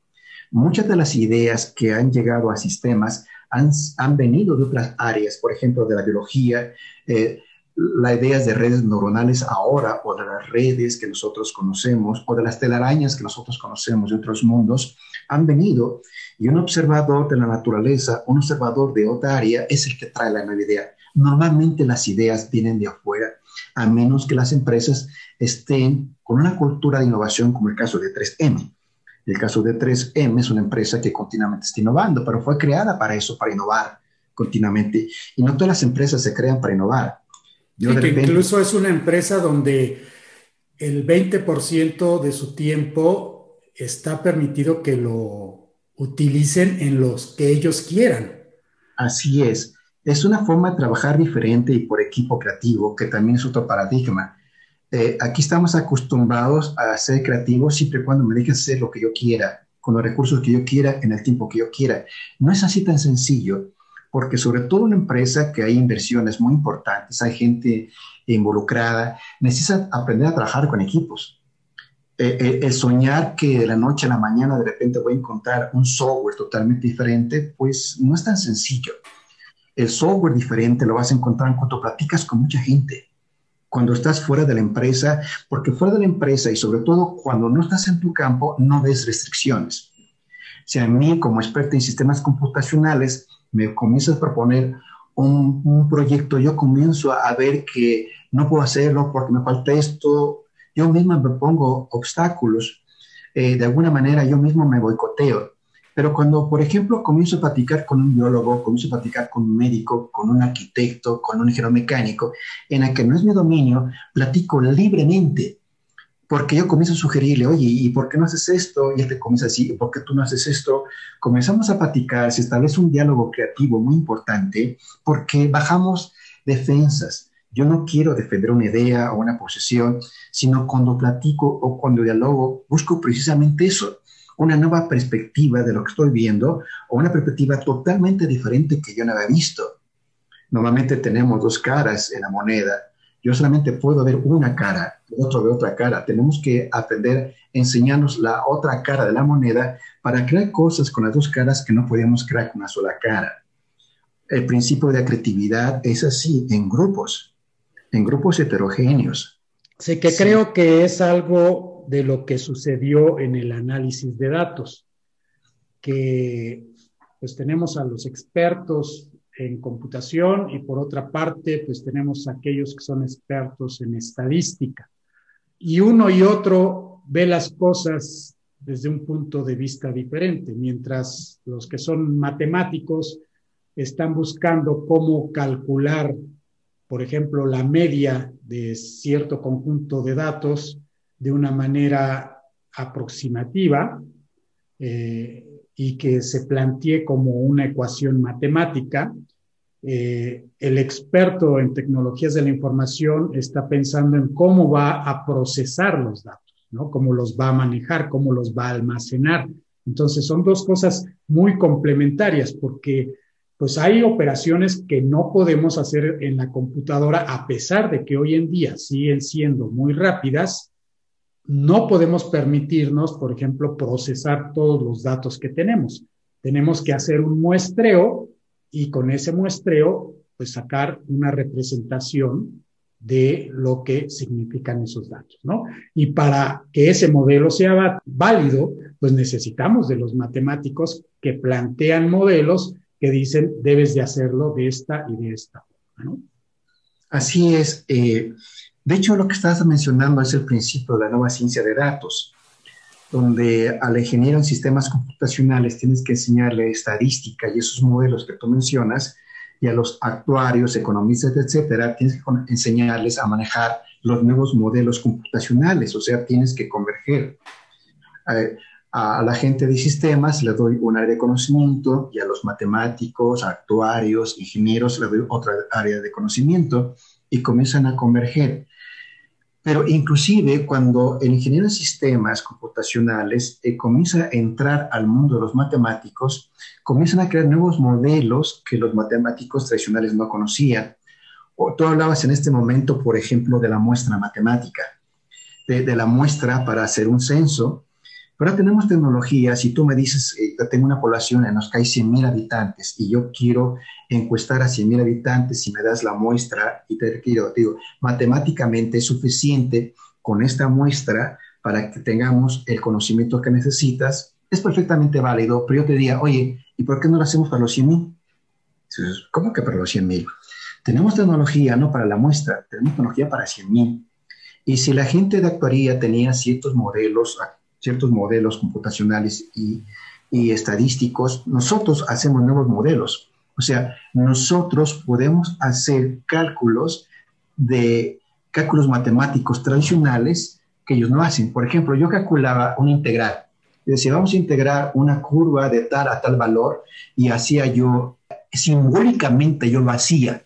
Muchas de las ideas que han llegado a sistemas han, han venido de otras áreas, por ejemplo, de la biología, eh, la idea de redes neuronales ahora o de las redes que nosotros conocemos o de las telarañas que nosotros conocemos de otros mundos han venido y un observador de la naturaleza, un observador de otra área es el que trae la nueva idea. Normalmente las ideas vienen de afuera. A menos que las empresas estén con una cultura de innovación como el caso de 3M. El caso de 3M es una empresa que continuamente está innovando, pero fue creada para eso, para innovar continuamente. Y no todas las empresas se crean para innovar. Yo que incluso es una empresa donde el 20% de su tiempo está permitido que lo utilicen en los que ellos quieran. Así es. Es una forma de trabajar diferente y por equipo creativo, que también es otro paradigma. Eh, aquí estamos acostumbrados a ser creativos siempre y cuando me dejen hacer lo que yo quiera, con los recursos que yo quiera, en el tiempo que yo quiera. No es así tan sencillo, porque sobre todo una empresa que hay inversiones muy importantes, hay gente involucrada, necesita aprender a trabajar con equipos. Eh, eh, el soñar que de la noche a la mañana de repente voy a encontrar un software totalmente diferente, pues no es tan sencillo. El software diferente lo vas a encontrar cuando platicas con mucha gente cuando estás fuera de la empresa, porque fuera de la empresa y sobre todo cuando no estás en tu campo, no ves restricciones. Si a mí como experto en sistemas computacionales me comienzas a proponer un, proyecto, yo comienzo a ver que no puedo hacerlo porque me falta esto, yo mismo me pongo obstáculos, eh, de alguna manera yo mismo me boicoteo. Pero cuando, por ejemplo, comienzo a platicar con un biólogo, comienzo a platicar con un médico, con un arquitecto, con un ingeniero mecánico, en el que no es mi dominio, platico libremente, porque yo comienzo a sugerirle, oye, ¿y por qué no haces esto? Y él te comienza a decir, ¿por qué tú no haces esto? Comenzamos a platicar, se establece un diálogo creativo muy importante, porque bajamos defensas. Yo no quiero defender una idea o una posición, sino cuando platico o cuando dialogo, busco precisamente eso, una nueva perspectiva de lo que estoy viendo o una perspectiva totalmente diferente que yo no había visto. Normalmente tenemos dos caras en la moneda. Yo solamente puedo ver una cara, otro ve otra cara. Tenemos que aprender a enseñarnos la otra cara de la moneda para crear cosas con las dos caras que no podíamos crear con una sola cara. El principio de la creatividad es así, en grupos, en grupos heterogéneos. Sí, que creo que es algo de lo que sucedió en el análisis de datos, que pues tenemos a los expertos en computación y por otra parte pues tenemos a aquellos que son expertos en estadística. Y uno y otro ve las cosas desde un punto de vista diferente, mientras los que son matemáticos están buscando cómo calcular, por ejemplo, la media de cierto conjunto de datos, de una manera aproximativa eh, y que se plantee como una ecuación matemática. Eh, el experto en tecnologías de la información está pensando en cómo va a procesar los datos, ¿no? Cómo los va a manejar, cómo los va a almacenar. Entonces son dos cosas muy complementarias porque pues hay operaciones que no podemos hacer en la computadora a pesar de que hoy en día siguen siendo muy rápidas no podemos permitirnos, por ejemplo, procesar todos los datos que tenemos. Tenemos que hacer un muestreo y con ese muestreo, pues sacar una representación de lo que significan esos datos, ¿no? Y para que ese modelo sea válido, pues necesitamos de los matemáticos que plantean modelos que dicen debes de hacerlo de esta y de esta forma, ¿no? Así es. Eh, de hecho, lo que estás mencionando es el principio de la nueva ciencia de datos, donde al ingeniero en sistemas computacionales tienes que enseñarle estadística y esos modelos que tú mencionas, y a los actuarios, economistas, etcétera, tienes que enseñarles a manejar los nuevos modelos computacionales, o sea, tienes que converger. A la gente de sistemas le doy un área de conocimiento y a los matemáticos, actuarios, ingenieros le doy otra área de conocimiento y comienzan a converger. Pero inclusive cuando el ingeniero de sistemas computacionales eh, comienza a entrar al mundo de los matemáticos, comienzan a crear nuevos modelos que los matemáticos tradicionales no conocían. O, tú hablabas en este momento, por ejemplo, de la muestra matemática, de la muestra para hacer un censo, Ahora tenemos tecnología, si tú me dices, eh, tengo una población en los que hay 100.000 habitantes y yo quiero encuestar a 100.000 habitantes y me das la muestra y te quiero, digo, matemáticamente es suficiente con esta muestra para que tengamos el conocimiento que necesitas, es perfectamente válido, pero yo te diría, oye, ¿y por qué no lo hacemos para los 100.000? ¿Cómo que para los 100.000? Tenemos tecnología no para la muestra, tenemos tecnología para 100.000. Y si la gente de actuaría tenía ciertos modelos, ciertos modelos computacionales y, estadísticos, nosotros hacemos nuevos modelos. O sea, nosotros podemos hacer cálculos de cálculos matemáticos tradicionales que ellos no hacen. Por ejemplo, yo calculaba un integral. Decía, vamos a integrar una curva de tal a tal valor y hacía yo, simbólicamente yo lo hacía.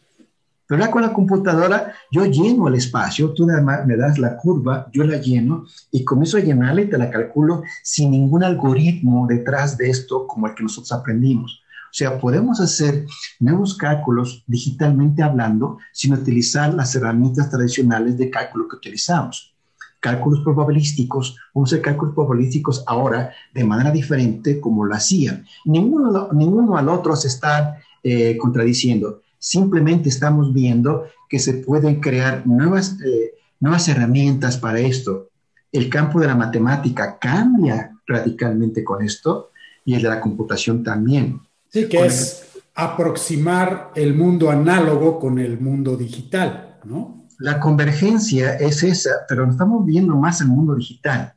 Pero ya con la computadora yo lleno el espacio, tú me das la curva, yo la lleno y comienzo a llenarla y te la calculo sin ningún algoritmo detrás de esto como el que nosotros aprendimos. O sea, podemos hacer nuevos cálculos digitalmente hablando sin utilizar las herramientas tradicionales de cálculo que utilizamos. Cálculos probabilísticos, vamos a hacer cálculos probabilísticos ahora de manera diferente como lo hacían. Ninguno, ninguno al otro se está eh, contradiciendo. Simplemente estamos viendo que se pueden crear nuevas, eh, nuevas herramientas para esto. El campo de la matemática cambia radicalmente con esto y el de la computación también. Sí, que es aproximar el mundo análogo con el mundo digital, ¿no? La convergencia es esa, pero estamos viendo más el mundo digital.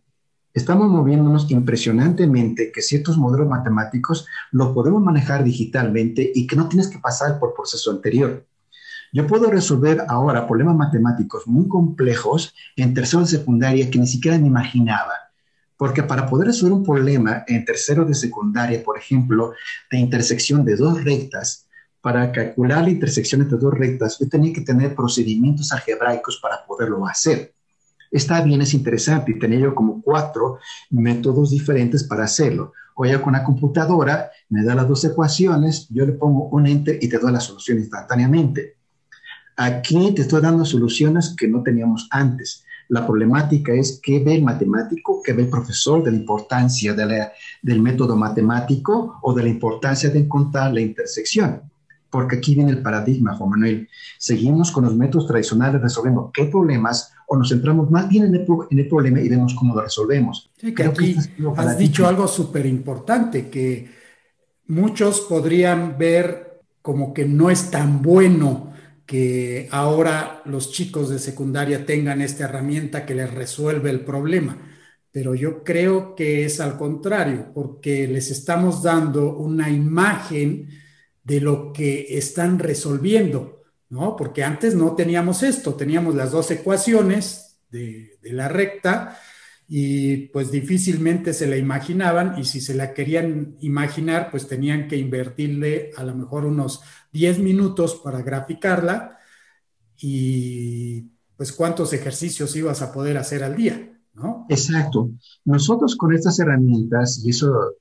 Estamos moviéndonos impresionantemente que ciertos modelos matemáticos los podemos manejar digitalmente y que no tienes que pasar por proceso anterior. Yo puedo resolver ahora problemas matemáticos muy complejos en tercero de secundaria que ni siquiera me imaginaba porque para poder resolver un problema en tercero de secundaria, por ejemplo, de intersección de dos rectas, para calcular la intersección entre dos rectas, yo tenía que tener procedimientos algebraicos para poderlo hacer. Está bien, es interesante y tenía yo como cuatro métodos diferentes para hacerlo. O ya con la computadora me da las dos ecuaciones, yo le pongo un enter y te doy la solución instantáneamente. Aquí te estoy dando soluciones que no teníamos antes. La problemática es qué ve el matemático, qué ve el profesor de la importancia del método matemático o de la importancia de encontrar la intersección. Porque aquí viene el paradigma, Juan Manuel. Seguimos con los métodos tradicionales resolviendo qué problemas o nos centramos más bien en el, problema y vemos cómo lo resolvemos. Sí, que aquí has dicho algo súper importante, que muchos podrían ver como que no es tan bueno que ahora los chicos de secundaria tengan esta herramienta que les resuelve el problema. Pero yo creo que es al contrario, porque les estamos dando una imagen de lo que están resolviendo, ¿no? Porque antes no teníamos esto, teníamos las dos ecuaciones de, la recta y pues difícilmente se la imaginaban y si se la querían imaginar, pues tenían que invertirle a lo mejor unos 10 minutos para graficarla y pues cuántos ejercicios ibas a poder hacer al día, ¿no? Exacto. Nosotros con estas herramientas y eso,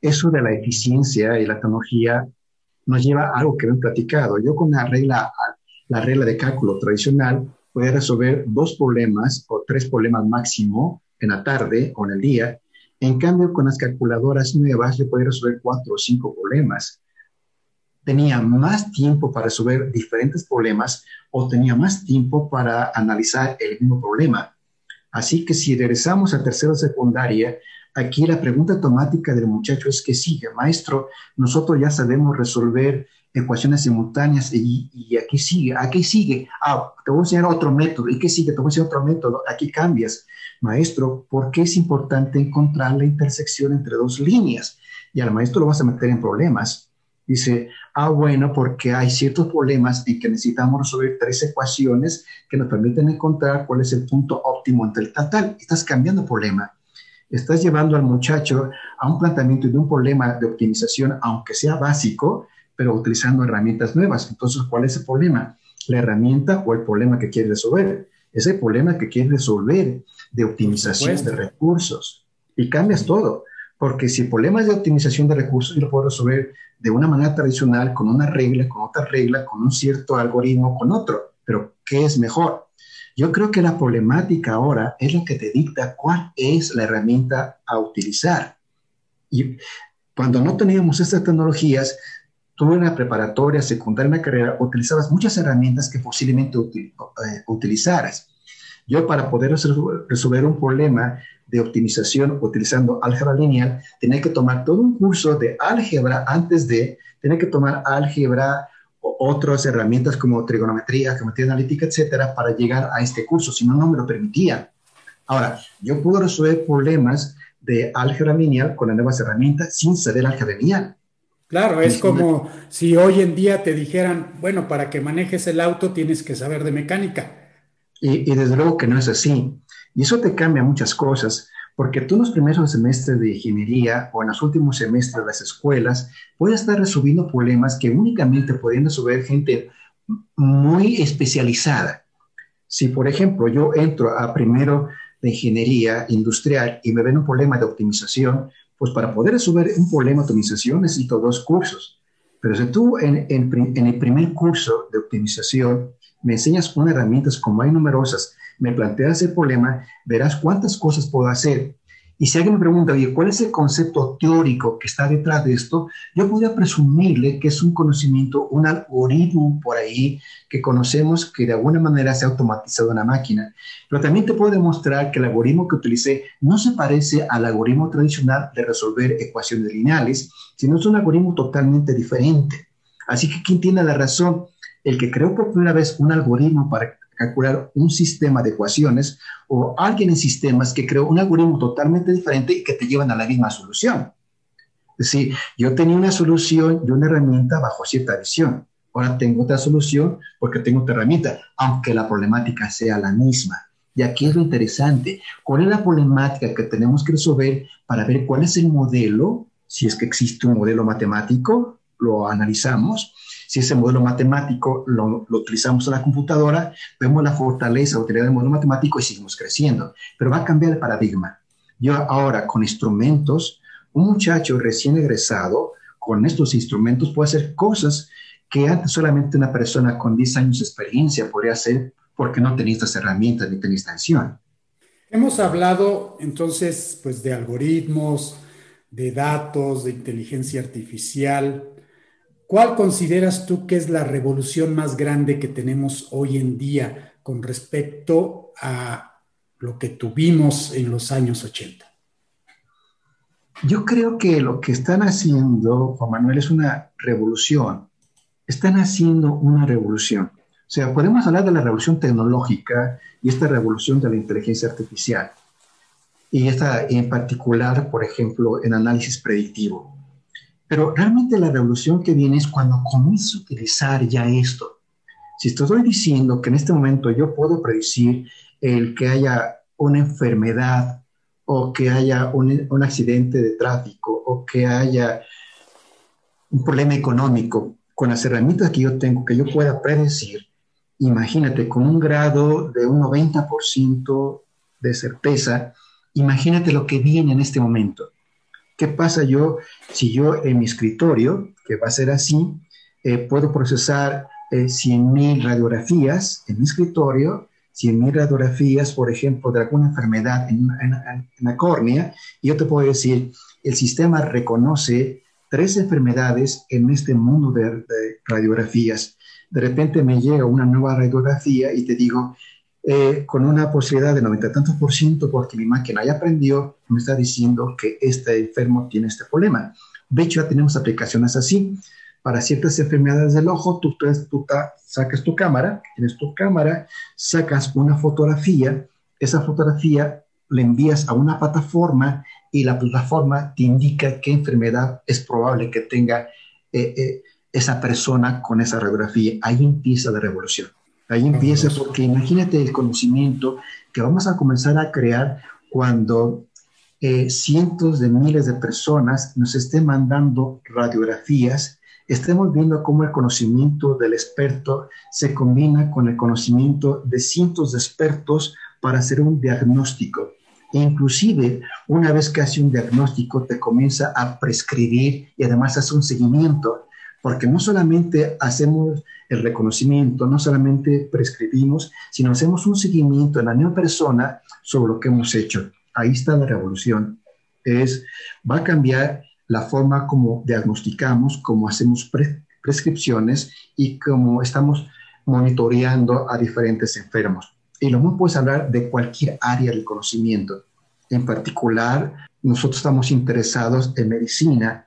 eso de la eficiencia y la tecnología nos lleva a algo que hemos platicado. Yo con la regla, la regla de cálculo tradicional podía resolver dos problemas o tres problemas máximo en la tarde o en el día. En cambio, con las calculadoras nuevas yo podía resolver cuatro o cinco problemas tenía más tiempo para resolver diferentes problemas o tenía más tiempo para analizar el mismo problema. Así que si regresamos a tercera secundaria, aquí la pregunta automática del muchacho es que sigue, maestro, nosotros ya sabemos resolver ecuaciones simultáneas y, aquí sigue, aquí sigue, ah, te voy a enseñar otro método, ¿y qué sigue? Te voy a enseñar otro método, aquí cambias. Maestro, ¿por qué es importante encontrar la intersección entre dos líneas? Y al maestro lo vas a meter en problemas Dice, ah, bueno, porque hay ciertos problemas en que necesitamos resolver tres ecuaciones que nos permiten encontrar cuál es el punto óptimo entre el tal, Estás cambiando el problema. Estás llevando al muchacho a un planteamiento de un problema de optimización, aunque sea básico, pero utilizando herramientas nuevas. Entonces, ¿cuál es el problema? La herramienta o el problema que quieres resolver. Es el problema que quieres resolver de optimización de recursos. Y cambias todo. Porque si el problema es de optimización de recursos, yo lo puedo resolver de una manera tradicional, con una regla, con otra regla, con un cierto algoritmo, con otro. Pero, ¿qué es mejor? Yo creo que la problemática ahora es lo que te dicta cuál es la herramienta a utilizar. Y cuando no teníamos estas tecnologías, tú en la preparatoria, secundaria, en la carrera, utilizabas muchas herramientas que posiblemente eh, utilizaras. Yo para poder resolver un problema de optimización utilizando álgebra lineal, tenía que tomar todo un curso de álgebra antes de, tener que tomar álgebra otras herramientas como trigonometría, geometría analítica, etcétera, para llegar a este curso, si no, no me lo permitían. Ahora, yo puedo resolver problemas de álgebra lineal con las nuevas herramientas sin saber álgebra lineal. Claro, es como si hoy en día te dijeran, bueno, para que manejes el auto tienes que saber de mecánica. Y, y desde luego que no es así. Y eso te cambia muchas cosas, porque tú en los primeros semestres de ingeniería o en los últimos semestres de las escuelas puedes estar resolviendo problemas que únicamente pueden resolver gente muy especializada. Si, por ejemplo, yo entro a primero de ingeniería industrial y me ven un problema de optimización, pues para poder resolver un problema de optimización necesito dos cursos. Pero si tú en, en el primer curso de optimización me enseñas unas herramientas como hay numerosas me planteas el problema, verás cuántas cosas puedo hacer. Y si alguien me pregunta, oye, ¿cuál es el concepto teórico que está detrás de esto? Yo podría presumirle que es un conocimiento, un algoritmo por ahí que conocemos que de alguna manera se ha automatizado en la máquina. Pero también te puedo demostrar que el algoritmo que utilicé no se parece al algoritmo tradicional de resolver ecuaciones lineales, sino es un algoritmo totalmente diferente. Así que, ¿quién tiene la razón? El que creó por primera vez un algoritmo para calcular un sistema de ecuaciones o alguien en sistemas que creó un algoritmo totalmente diferente y que te llevan a la misma solución. Es decir, yo tenía una solución y una herramienta bajo cierta visión. Ahora tengo otra solución porque tengo otra herramienta, aunque la problemática sea la misma. Y aquí es lo interesante. ¿Cuál es la problemática que tenemos que resolver para ver cuál es el modelo? Si es que existe un modelo matemático, lo analizamos si ese modelo matemático lo, utilizamos en la computadora, vemos la fortaleza o utilidad del modelo matemático y seguimos creciendo. Pero va a cambiar el paradigma. Yo ahora con instrumentos, un muchacho recién egresado, con estos instrumentos puede hacer cosas que antes solamente una persona con 10 años de experiencia podría hacer porque no tenía estas herramientas ni tenía extensión. Hemos hablado entonces pues de algoritmos, de datos, de inteligencia artificial. ¿Cuál consideras tú que es la revolución más grande que tenemos hoy en día con respecto a lo que tuvimos en los años 80? Yo creo que lo que están haciendo, Juan Manuel, es una revolución. Están haciendo una revolución. O sea, podemos hablar de la revolución tecnológica y esta revolución de la inteligencia artificial. Y esta en particular, por ejemplo, en análisis predictivo. Pero realmente la revolución que viene es cuando comienzo a utilizar ya esto. Si te estoy diciendo que en este momento yo puedo predecir el que haya una enfermedad o que haya un, un accidente de tráfico o que haya un problema económico con las herramientas que yo tengo, que yo pueda predecir, imagínate, con un grado de un 90% de certeza, imagínate lo que viene en este momento. ¿Qué pasa yo si yo en mi escritorio, que va a ser así, eh, puedo procesar eh, 100.000 radiografías en mi escritorio, 100.000 radiografías, por ejemplo, de alguna enfermedad en, la córnea, y yo te puedo decir, el sistema reconoce tres enfermedades en este mundo de, de radiografías. De repente me llega una nueva radiografía y te digo, eh, con una posibilidad de 90 tantos por ciento porque mi máquina ya aprendió, me está diciendo que este enfermo tiene este problema. De hecho, ya tenemos aplicaciones así. Para ciertas enfermedades del ojo, tú, tú, sacas tu cámara, tienes tu cámara, sacas una fotografía, esa fotografía le envías a una plataforma y la plataforma te indica qué enfermedad es probable que tenga eh, eh, esa persona con esa radiografía. Ahí empieza la revolución. Ahí empieza, porque imagínate el conocimiento que vamos a comenzar a crear cuando eh, cientos de miles de personas nos estén mandando radiografías, estemos viendo cómo el conocimiento del experto se combina con el conocimiento de cientos de expertos para hacer un diagnóstico. E inclusive, una vez que hace un diagnóstico, te comienza a prescribir y además hace un seguimiento porque no solamente hacemos el reconocimiento, no solamente prescribimos, sino hacemos un seguimiento en la misma persona sobre lo que hemos hecho. Ahí está la revolución. Es, va a cambiar la forma como diagnosticamos, como hacemos prescripciones y cómo estamos monitoreando a diferentes enfermos. Y lo mismo puedes hablar de cualquier área del conocimiento. En particular, nosotros estamos interesados en medicina,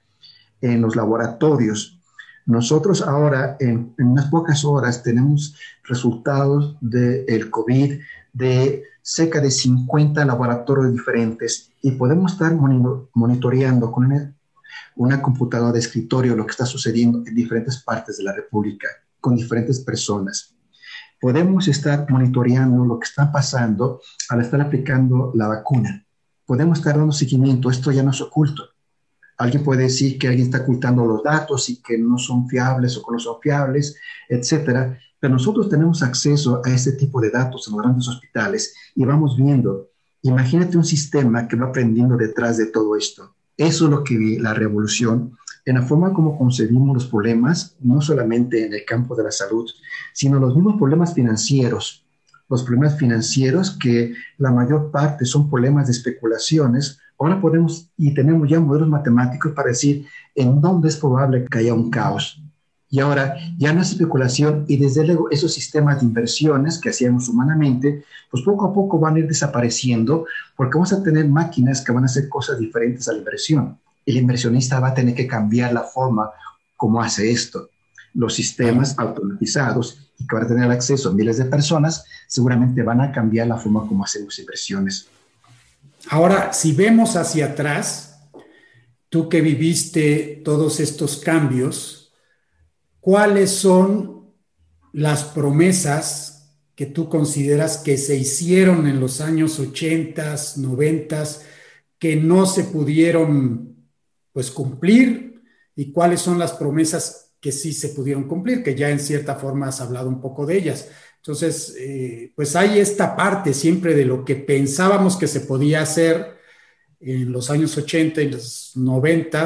en los laboratorios, Nosotros ahora, en, unas pocas horas, tenemos resultados del COVID de cerca de 50 laboratorios diferentes y podemos estar monitoreando con una, una computadora de escritorio lo que está sucediendo en diferentes partes de la República, con diferentes personas. Podemos estar monitoreando lo que está pasando al estar aplicando la vacuna. Podemos estar dando seguimiento, esto ya no es oculto Alguien puede decir que alguien está ocultando los datos y que no son fiables o que no son fiables, etcétera. Pero nosotros tenemos acceso a ese tipo de datos en los grandes hospitales y vamos viendo. Imagínate un sistema que va aprendiendo detrás de todo esto. Eso es lo que vi la revolución en la forma como concebimos los problemas, no solamente en el campo de la salud, sino los mismos problemas financieros. Los problemas financieros que la mayor parte son problemas de especulaciones Ahora podemos y tenemos ya modelos matemáticos para decir en dónde es probable que haya un caos. Y ahora ya no es especulación y desde luego esos sistemas de inversiones que hacíamos humanamente, pues poco a poco van a ir desapareciendo porque vamos a tener máquinas que van a hacer cosas diferentes a la inversión. El inversionista va a tener que cambiar la forma como hace esto. Los sistemas automatizados y que van a tener acceso a miles de personas seguramente van a cambiar la forma como hacemos inversiones. Ahora, si vemos hacia atrás, tú que viviste todos estos cambios, ¿cuáles son las promesas que tú consideras que se hicieron en los años 80, 90, que no se pudieron pues cumplir y cuáles son las promesas que sí se pudieron cumplir, que ya en cierta forma has hablado un poco de ellas. Entonces, eh, pues hay esta parte siempre de lo que pensábamos que se podía hacer en los años 80 y los 90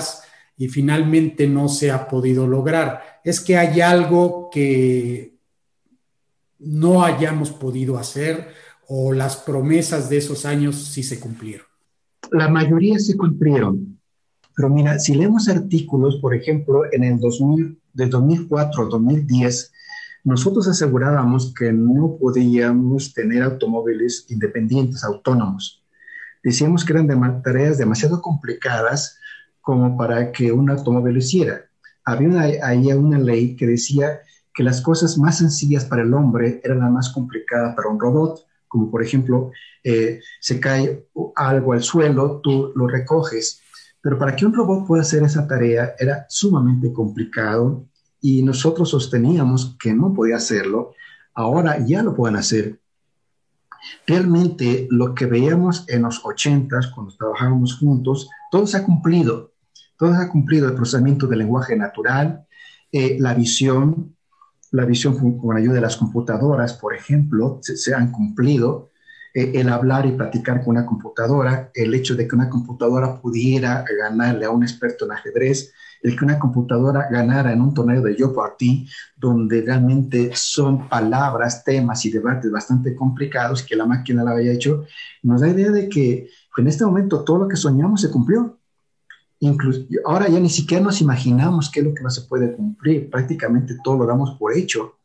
y finalmente no se ha podido lograr. Es que hay algo que no hayamos podido hacer o las promesas de esos años sí se cumplieron. La mayoría se cumplieron. Pero mira, si leemos artículos, por ejemplo, en el 2000, de 2004 al 2010, nosotros asegurábamos que no podíamos tener automóviles independientes, autónomos. Decíamos que eran tareas demasiado complicadas como para que un automóvil lo hiciera. Había una, una ley que decía que las cosas más sencillas para el hombre eran las más complicadas para un robot, como por ejemplo, eh, se cae algo al suelo, tú lo recoges. Pero para que un robot pueda hacer esa tarea era sumamente complicado y nosotros sosteníamos que no podía hacerlo, ahora ya lo pueden hacer. Realmente lo que veíamos en los 80 cuando trabajábamos juntos, todo se ha cumplido. Todo se ha cumplido el procesamiento del lenguaje natural, eh, la visión, la visión con ayuda de las computadoras, por ejemplo, se, han cumplido. Eh, el hablar y platicar con una computadora, el hecho de que una computadora pudiera ganarle a un experto en ajedrez, el que una computadora ganara en un torneo de Jeopardy, donde realmente son palabras, temas y debates bastante complicados que la máquina la había hecho, nos da idea de que en este momento todo lo que soñamos se cumplió. Incluso, ahora ya ni siquiera nos imaginamos qué es lo que no se puede cumplir, prácticamente todo lo damos por hecho.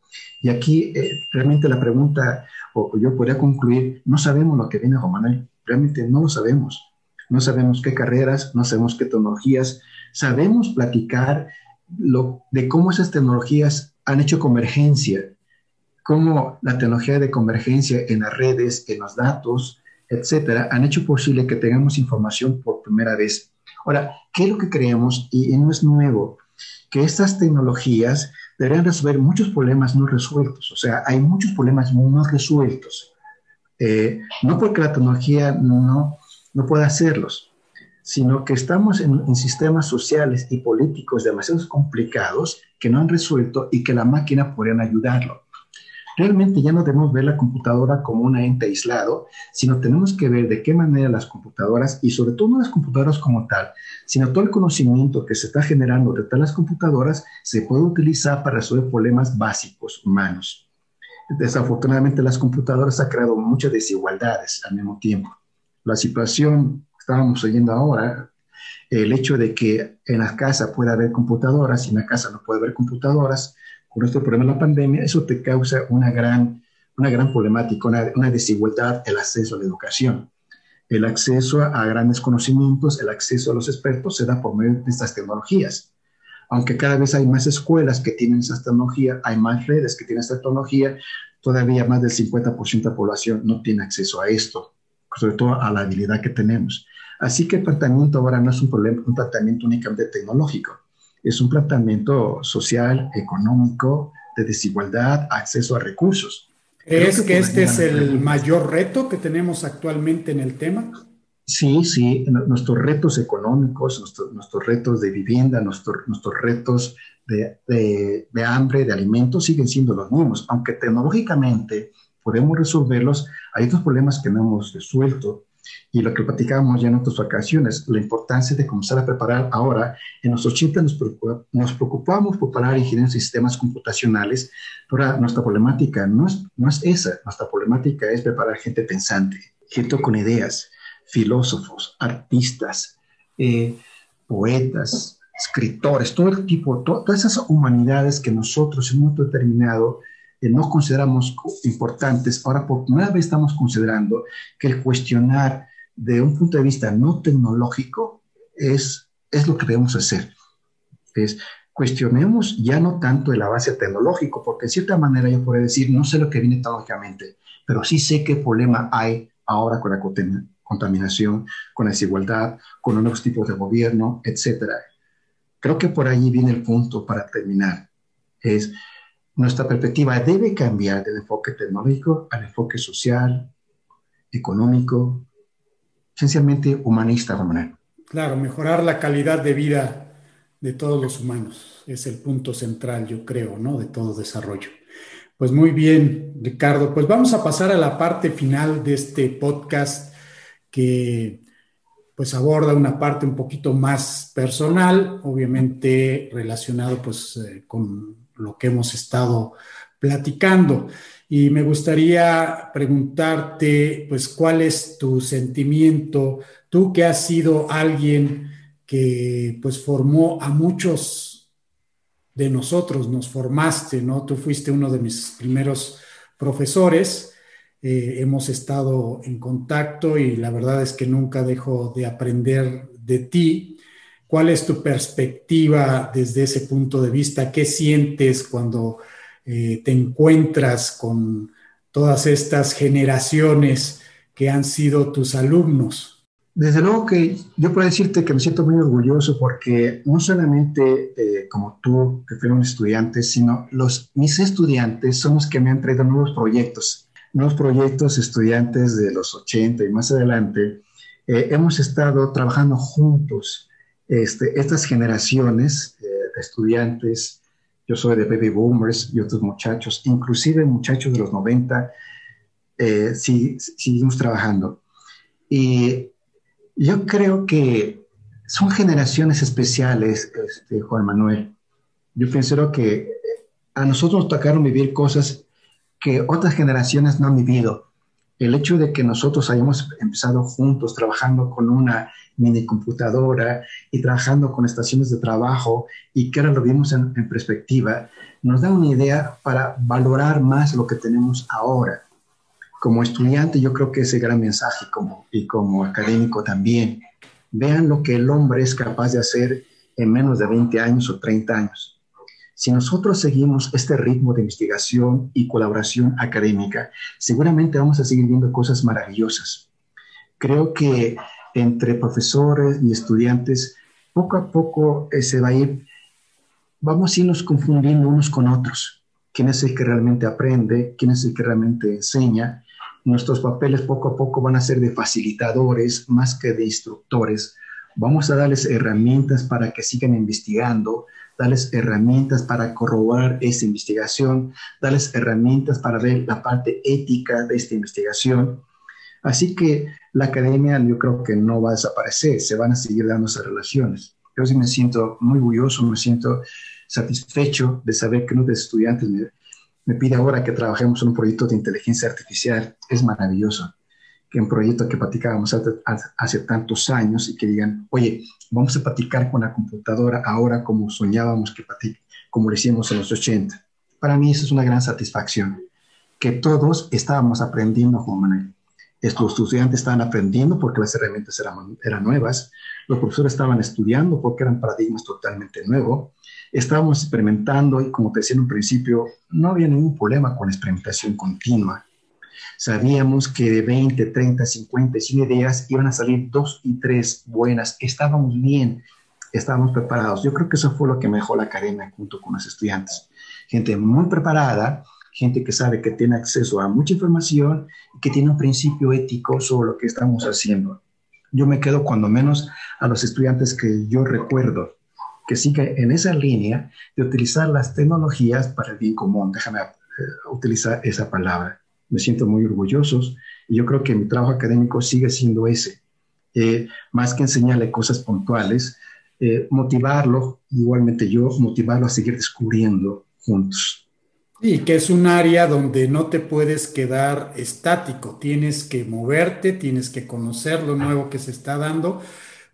Y aquí eh, realmente la pregunta, o yo podría concluir, no sabemos lo que viene, Juan realmente no lo sabemos. No sabemos qué carreras, no sabemos qué tecnologías, sabemos platicar lo, de cómo esas tecnologías han hecho convergencia, cómo la tecnología de convergencia en las redes, en los datos, etcétera, han hecho posible que tengamos información por primera vez. Ahora, ¿qué es lo que creemos? Y no es nuevo, que estas tecnologías deberían resolver muchos problemas no resueltos. O sea, hay muchos problemas no resueltos. Eh, no porque la tecnología no, no pueda hacerlos, sino que estamos en, sistemas sociales y políticos demasiado complicados que no han resuelto y que la máquina podrían ayudarlo. Realmente ya no debemos ver la computadora como un ente aislado, sino tenemos que ver de qué manera las computadoras, y sobre todo no las computadoras como tal, sino todo el conocimiento que se está generando de las computadoras, se puede utilizar para resolver problemas básicos humanos. Desafortunadamente las computadoras han creado muchas desigualdades al mismo tiempo. La situación estábamos oyendo ahora, el hecho de que en la casa pueda haber computadoras y en la casa no puede haber computadoras, con nuestro problema de la pandemia, eso te causa una gran, una gran problemática, una, una desigualdad el acceso a la educación. El acceso a grandes conocimientos, el acceso a los expertos se da por medio de estas tecnologías. Aunque cada vez hay más escuelas que tienen esa tecnología, hay más redes que tienen esta tecnología, todavía más del 50% de la población no tiene acceso a esto, sobre todo a la habilidad que tenemos. Así que el planteamiento ahora no es un problema, un planteamiento únicamente tecnológico, es un planteamiento social, económico, de desigualdad, acceso a recursos. ¿Es que, este es el mayor reto que tenemos actualmente en el tema? Sí, sí, nuestros retos económicos, nuestros, retos de vivienda, nuestros retos de, de, hambre, de alimentos siguen siendo los mismos, aunque tecnológicamente podemos resolverlos, hay otros problemas que no hemos resuelto y lo que platicábamos ya en otras ocasiones, la importancia de comenzar a preparar ahora. En los 80 nos, nos preocupamos por preparar ingenieros de sistemas computacionales, pero nuestra problemática no es, no es esa, nuestra problemática es preparar gente pensante, gente con ideas, filósofos, artistas, eh, poetas, escritores, todo el tipo, todas esas humanidades que nosotros en un momento determinado eh, no consideramos importantes, ahora por primera vez estamos considerando que el cuestionar de un punto de vista no tecnológico es, es lo que debemos hacer. Es, cuestionemos ya no tanto el avance tecnológico, porque en cierta manera yo podría decir, no sé lo que viene tecnológicamente, pero sí sé qué problema hay ahora con la contaminación, con la desigualdad, con los nuevos tipos de gobierno, etc. Creo que por ahí viene el punto para terminar. Es nuestra perspectiva debe cambiar del enfoque tecnológico al enfoque social, económico, esencialmente humanista, Román. Claro, mejorar la calidad de vida de todos los humanos es el punto central, yo creo, ¿no? De todo desarrollo. Pues muy bien, Ricardo. Pues vamos a pasar a la parte final de este podcast que pues aborda una parte un poquito más personal, obviamente relacionado pues eh, con lo que hemos estado platicando. Y me gustaría preguntarte, pues, ¿cuál es tu sentimiento? Tú que has sido alguien que, pues, formó a muchos de nosotros, nos formaste, ¿no? Tú fuiste uno de mis primeros profesores. Eh, hemos estado en contacto y la verdad es que nunca dejo de aprender de ti. ¿Cuál es tu perspectiva desde ese punto de vista? ¿Qué sientes cuando eh, te encuentras con todas estas generaciones que han sido tus alumnos? Desde luego que yo puedo decirte que me siento muy orgulloso porque no solamente eh, como tú, que fueron estudiantes, sino los, mis estudiantes son los que me han traído nuevos proyectos, nuevos proyectos estudiantes de los 80 y más adelante. Eh, hemos estado trabajando juntos este, estas generaciones eh, de estudiantes, yo soy de baby boomers y otros muchachos, inclusive muchachos de los 90, eh, sí, seguimos trabajando. Y yo creo que son generaciones especiales, este, Juan Manuel. Yo pienso que a nosotros nos tocaron vivir cosas que otras generaciones no han vivido el hecho de que nosotros hayamos empezado juntos trabajando con una mini computadora y trabajando con estaciones de trabajo y que ahora lo vimos en, perspectiva, nos da una idea para valorar más lo que tenemos ahora. Como estudiante yo creo que ese gran mensaje como, y como académico también. Vean lo que el hombre es capaz de hacer en menos de 20 años o 30 años si nosotros seguimos este ritmo de investigación y colaboración académica, seguramente vamos a seguir viendo cosas maravillosas. Creo que entre profesores y estudiantes, poco a poco eh, se va a ir, vamos a irnos confundiendo unos con otros. ¿Quién es el que realmente aprende? ¿Quién es el que realmente enseña? Nuestros papeles poco a poco van a ser de facilitadores más que de instructores. Vamos a darles herramientas para que sigan investigando, darles herramientas para corroborar esta investigación, darles herramientas para ver la parte ética de esta investigación. Así que la academia yo creo que no va a desaparecer, se van a seguir dando esas relaciones. Yo sí me siento muy orgulloso, me siento satisfecho de saber que uno de los estudiantes me, me pide ahora que trabajemos en un proyecto de inteligencia artificial. Es maravilloso que un proyecto que platicábamos hace, tantos años y que digan, oye, vamos a platicar con la computadora ahora como soñábamos que como lo hicimos en los 80. Para mí eso es una gran satisfacción, que todos estábamos aprendiendo, Juan Manuel. Estos estudiantes estaban aprendiendo porque las herramientas eran, eran nuevas, los profesores estaban estudiando porque eran paradigmas totalmente nuevos, estábamos experimentando y como te decía en un principio, no había ningún problema con la experimentación continua. Sabíamos que de 20, 30, 50, 100 ideas iban a salir dos y tres buenas. Estábamos bien, estábamos preparados. Yo creo que eso fue lo que mejoró la academia junto con los estudiantes. Gente muy preparada, gente que sabe que tiene acceso a mucha información y que tiene un principio ético sobre lo que estamos haciendo. Yo me quedo cuando menos a los estudiantes que yo recuerdo que siguen en esa línea de utilizar las tecnologías para el bien común. Déjame eh, utilizar esa palabra. Me siento muy orgulloso y yo creo que mi trabajo académico sigue siendo ese. Eh, más que enseñarle cosas puntuales, eh, motivarlo, igualmente yo, motivarlo a seguir descubriendo juntos. Y que es un área donde no te puedes quedar estático, tienes que moverte, tienes que conocer lo nuevo que se está dando,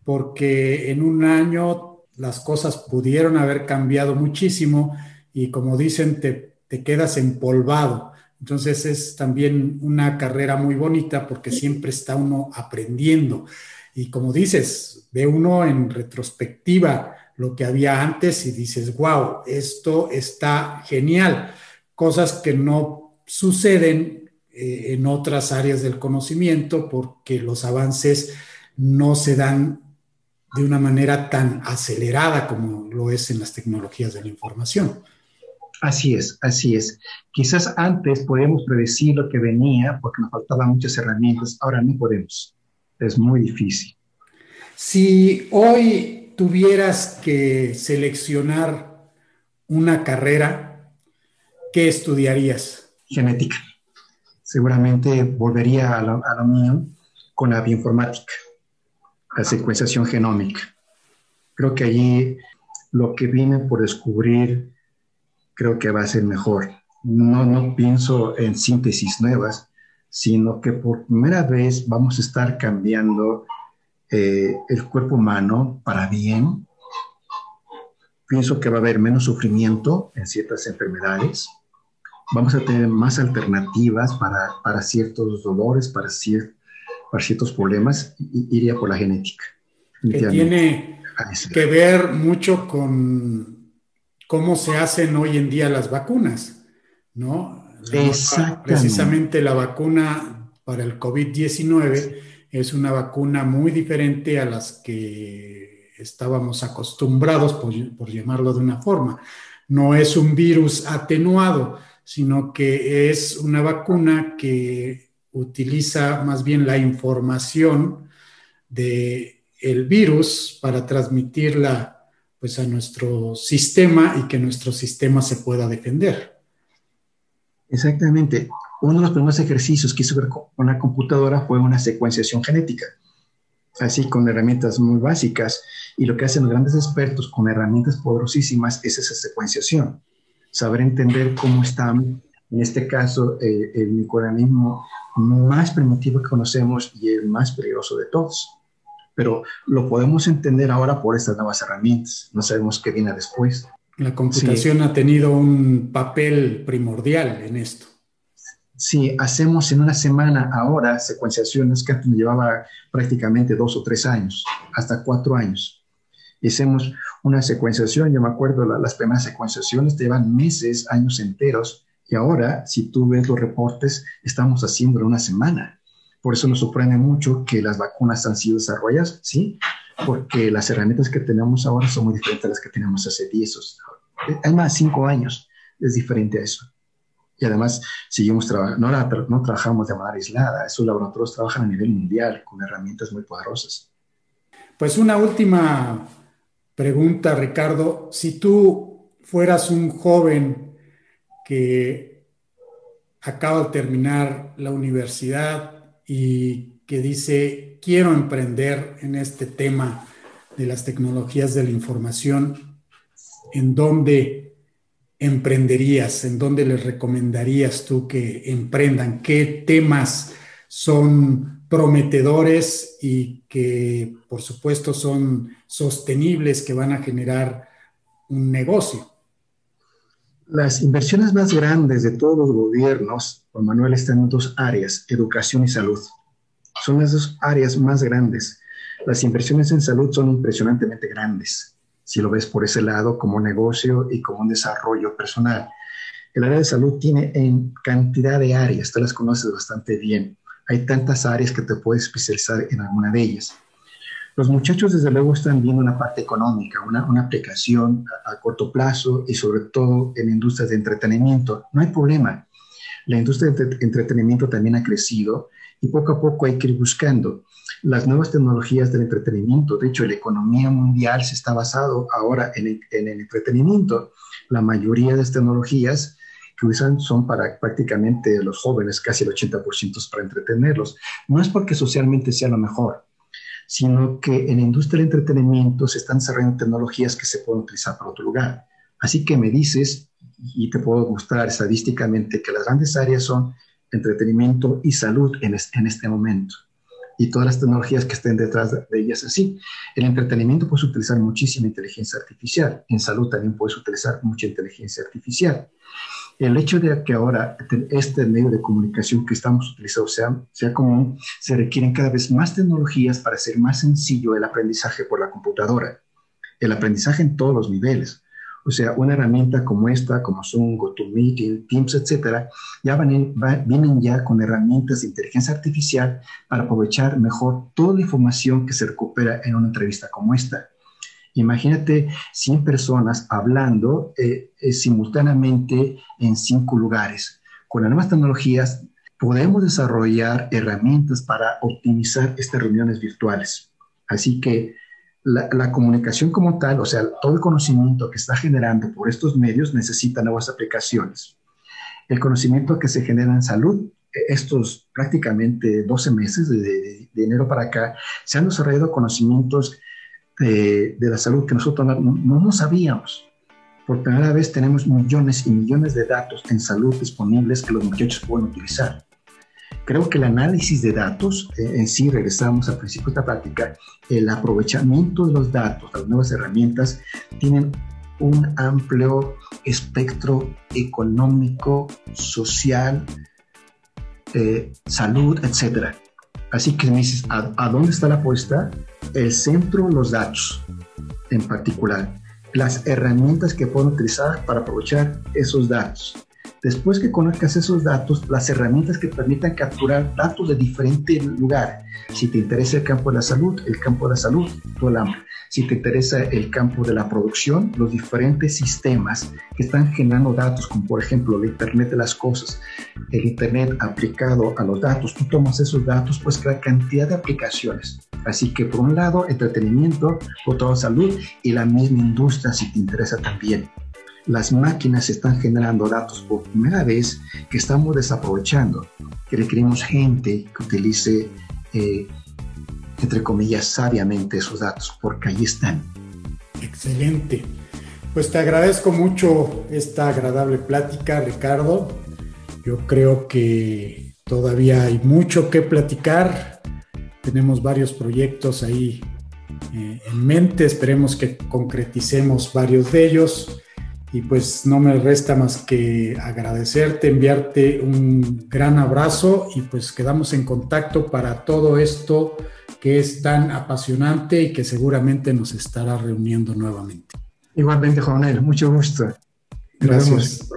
porque en un año las cosas pudieron haber cambiado muchísimo y como dicen, te, te quedas empolvado. Entonces es también una carrera muy bonita porque siempre está uno aprendiendo. Y como dices, ve uno en retrospectiva lo que había antes y dices, wow, esto está genial. Cosas que no suceden eh, en otras áreas del conocimiento porque los avances no se dan de una manera tan acelerada como lo es en las tecnologías de la información. Así es, así es. Quizás antes podíamos predecir lo que venía porque nos faltaban muchas herramientas, ahora no podemos es muy difícil. Si hoy tuvieras que seleccionar una carrera, ¿qué estudiarías? Genética. Seguramente volvería a la, a mía con la bioinformática, la secuenciación genómica. Creo que allí lo que viene por descubrir creo que va a ser mejor. No, no pienso en síntesis nuevas, sino que por primera vez vamos a estar cambiando eh, el cuerpo humano para bien. Pienso que va a haber menos sufrimiento en ciertas enfermedades. Vamos a tener más alternativas para, para ciertos dolores, para, para ciertos problemas. Y, iría por la genética. Que tiene que ver mucho con cómo se hacen hoy en día las vacunas, ¿no? Precisamente la vacuna para el COVID-19 es una vacuna muy diferente a las que estábamos acostumbrados, por, por, llamarlo de una forma. No es un virus atenuado, sino que es una vacuna que utiliza más bien la información del el virus para transmitirla pues, a nuestro sistema y que nuestro sistema se pueda defender. Exactamente. Uno de los primeros ejercicios que hizo con la computadora fue una secuenciación genética, así con herramientas muy básicas. Y lo que hacen los grandes expertos con herramientas poderosísimas es esa secuenciación, saber entender cómo están, en este caso, eh, el microorganismo más primitivo que conocemos y el más peligroso de todos. Pero lo podemos entender ahora por estas nuevas herramientas. No sabemos qué viene después. La computación ha tenido un papel primordial en esto. Sí, hacemos en una semana ahora secuenciaciones que antes llevaba prácticamente dos o tres años, hasta cuatro años. hacemos una secuenciación, yo me acuerdo, las primeras secuenciaciones llevan meses, años enteros, y ahora, si tú ves los reportes, estamos haciendo en una semana. Por eso nos sorprende mucho que las vacunas han sido desarrolladas, ¿sí? porque las herramientas que tenemos ahora son muy diferentes a las que teníamos hace 10 hay más 5 años, es diferente a eso. Y además, seguimos trabajando, no, no trabajamos de manera aislada, esos laboratorios trabajan a nivel mundial con herramientas muy poderosas. Pues una última pregunta, Ricardo. Si tú fueras un joven que acaba de terminar la universidad y que dice, quiero emprender en este tema de las tecnologías de la información, ¿en dónde emprenderías? ¿En dónde les recomendarías tú que emprendan? ¿Qué temas son prometedores y que por supuesto son sostenibles, que van a generar un negocio? Las inversiones más grandes de todos los gobiernos, Juan Manuel, están en dos áreas, educación y salud. son las dos áreas más grandes. Las inversiones en salud son impresionantemente grandes, si lo ves por ese lado como negocio y como un desarrollo personal. El área de salud tiene en cantidad de áreas, tú las conoces bastante bien. Hay tantas áreas que te puedes especializar en alguna de ellas. Los muchachos, desde luego, están viendo una parte económica, una, aplicación a, corto plazo y sobre todo en industrias de entretenimiento. No hay problema. La industria de entretenimiento también ha crecido y poco a poco hay que ir buscando las nuevas tecnologías del entretenimiento. De hecho, la economía mundial se está basado ahora en el, en el entretenimiento. La mayoría de las tecnologías que usan son para prácticamente los jóvenes, casi el 80% es para entretenerlos. No es porque socialmente sea lo mejor, sino que en la industria del entretenimiento se están desarrollando tecnologías que se pueden utilizar para otro lugar. Así que me dices, y te puedo mostrar estadísticamente, que las grandes áreas son entretenimiento y salud en este, en este momento. Y todas las tecnologías que estén detrás de ellas así. En entretenimiento puedes utilizar muchísima inteligencia artificial. En salud también puedes utilizar mucha inteligencia artificial el hecho de que ahora este medio de comunicación que estamos utilizando sea, sea común, se requieren cada vez más tecnologías para hacer más sencillo el aprendizaje por la computadora. El aprendizaje en todos los niveles. O sea, una herramienta como esta, como Zoom, GoToMeeting, Teams, etcétera, ya van vienen ya con herramientas de inteligencia artificial para aprovechar mejor toda la información que se recupera en una entrevista como esta. Imagínate 100 personas hablando eh, eh, simultáneamente en cinco lugares. Con las nuevas tecnologías podemos desarrollar herramientas para optimizar estas reuniones virtuales. Así que la, comunicación como tal, o sea, todo el conocimiento que está generando por estos medios necesita nuevas aplicaciones. El conocimiento que se genera en salud, estos prácticamente 12 meses de, de enero para acá, se han desarrollado conocimientos de, de la salud que nosotros no, no, no sabíamos. Por primera vez tenemos millones y millones de datos en salud disponibles que los muchachos pueden utilizar. Creo que el análisis de datos, eh, en sí, regresamos al principio de esta práctica, el aprovechamiento de los datos, las nuevas herramientas, tienen un amplio espectro económico, social, eh, salud, etcétera. Así que me dices, ¿a, ¿a, dónde está la apuesta? El centro, los datos en particular, las herramientas que pueden utilizar para aprovechar esos datos. Después que conozcas esos datos, las herramientas que permitan capturar datos de diferentes lugares. Si te interesa el campo de la salud, el campo de la salud, todo el hambre. Si te interesa el campo de la producción, los diferentes sistemas que están generando datos, como por ejemplo el Internet de las Cosas, el Internet aplicado a los datos, tú tomas esos datos, pues crear cantidad de aplicaciones. Así que por un lado, entretenimiento, por otro salud y la misma industria si te interesa también las máquinas están generando datos por primera vez que estamos desaprovechando, que requerimos gente que utilice, eh, entre comillas, sabiamente esos datos, porque ahí están. Excelente. Pues te agradezco mucho esta agradable plática, Ricardo. Yo creo que todavía hay mucho que platicar. Tenemos varios proyectos ahí eh, en mente. Esperemos que concreticemos varios de ellos y pues no me resta más que agradecerte, enviarte un gran abrazo y pues quedamos en contacto para todo esto que es tan apasionante y que seguramente nos estará reuniendo nuevamente. Igualmente, Juanel, mucho gusto. Gracias.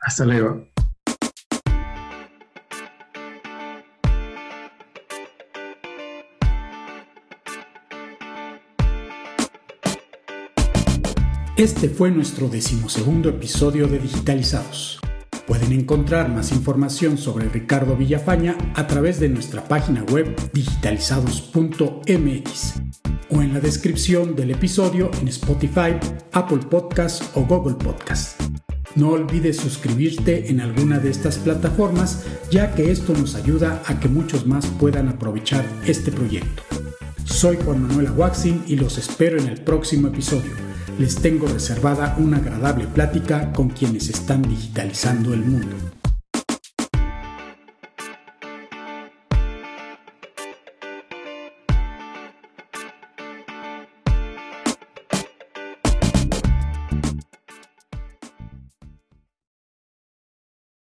Hasta luego. Este fue nuestro decimosegundo episodio de Digitalizados. Pueden encontrar más información sobre Ricardo Villafaña a través de nuestra página web digitalizados.mx o en la descripción del episodio en Spotify, Apple Podcasts o Google Podcasts. No olvides suscribirte en alguna de estas plataformas ya que esto nos ayuda a que muchos más puedan aprovechar este proyecto. Soy Juan Manuel Aguaxin y los espero en el próximo episodio les tengo reservada una agradable plática con quienes están digitalizando el mundo.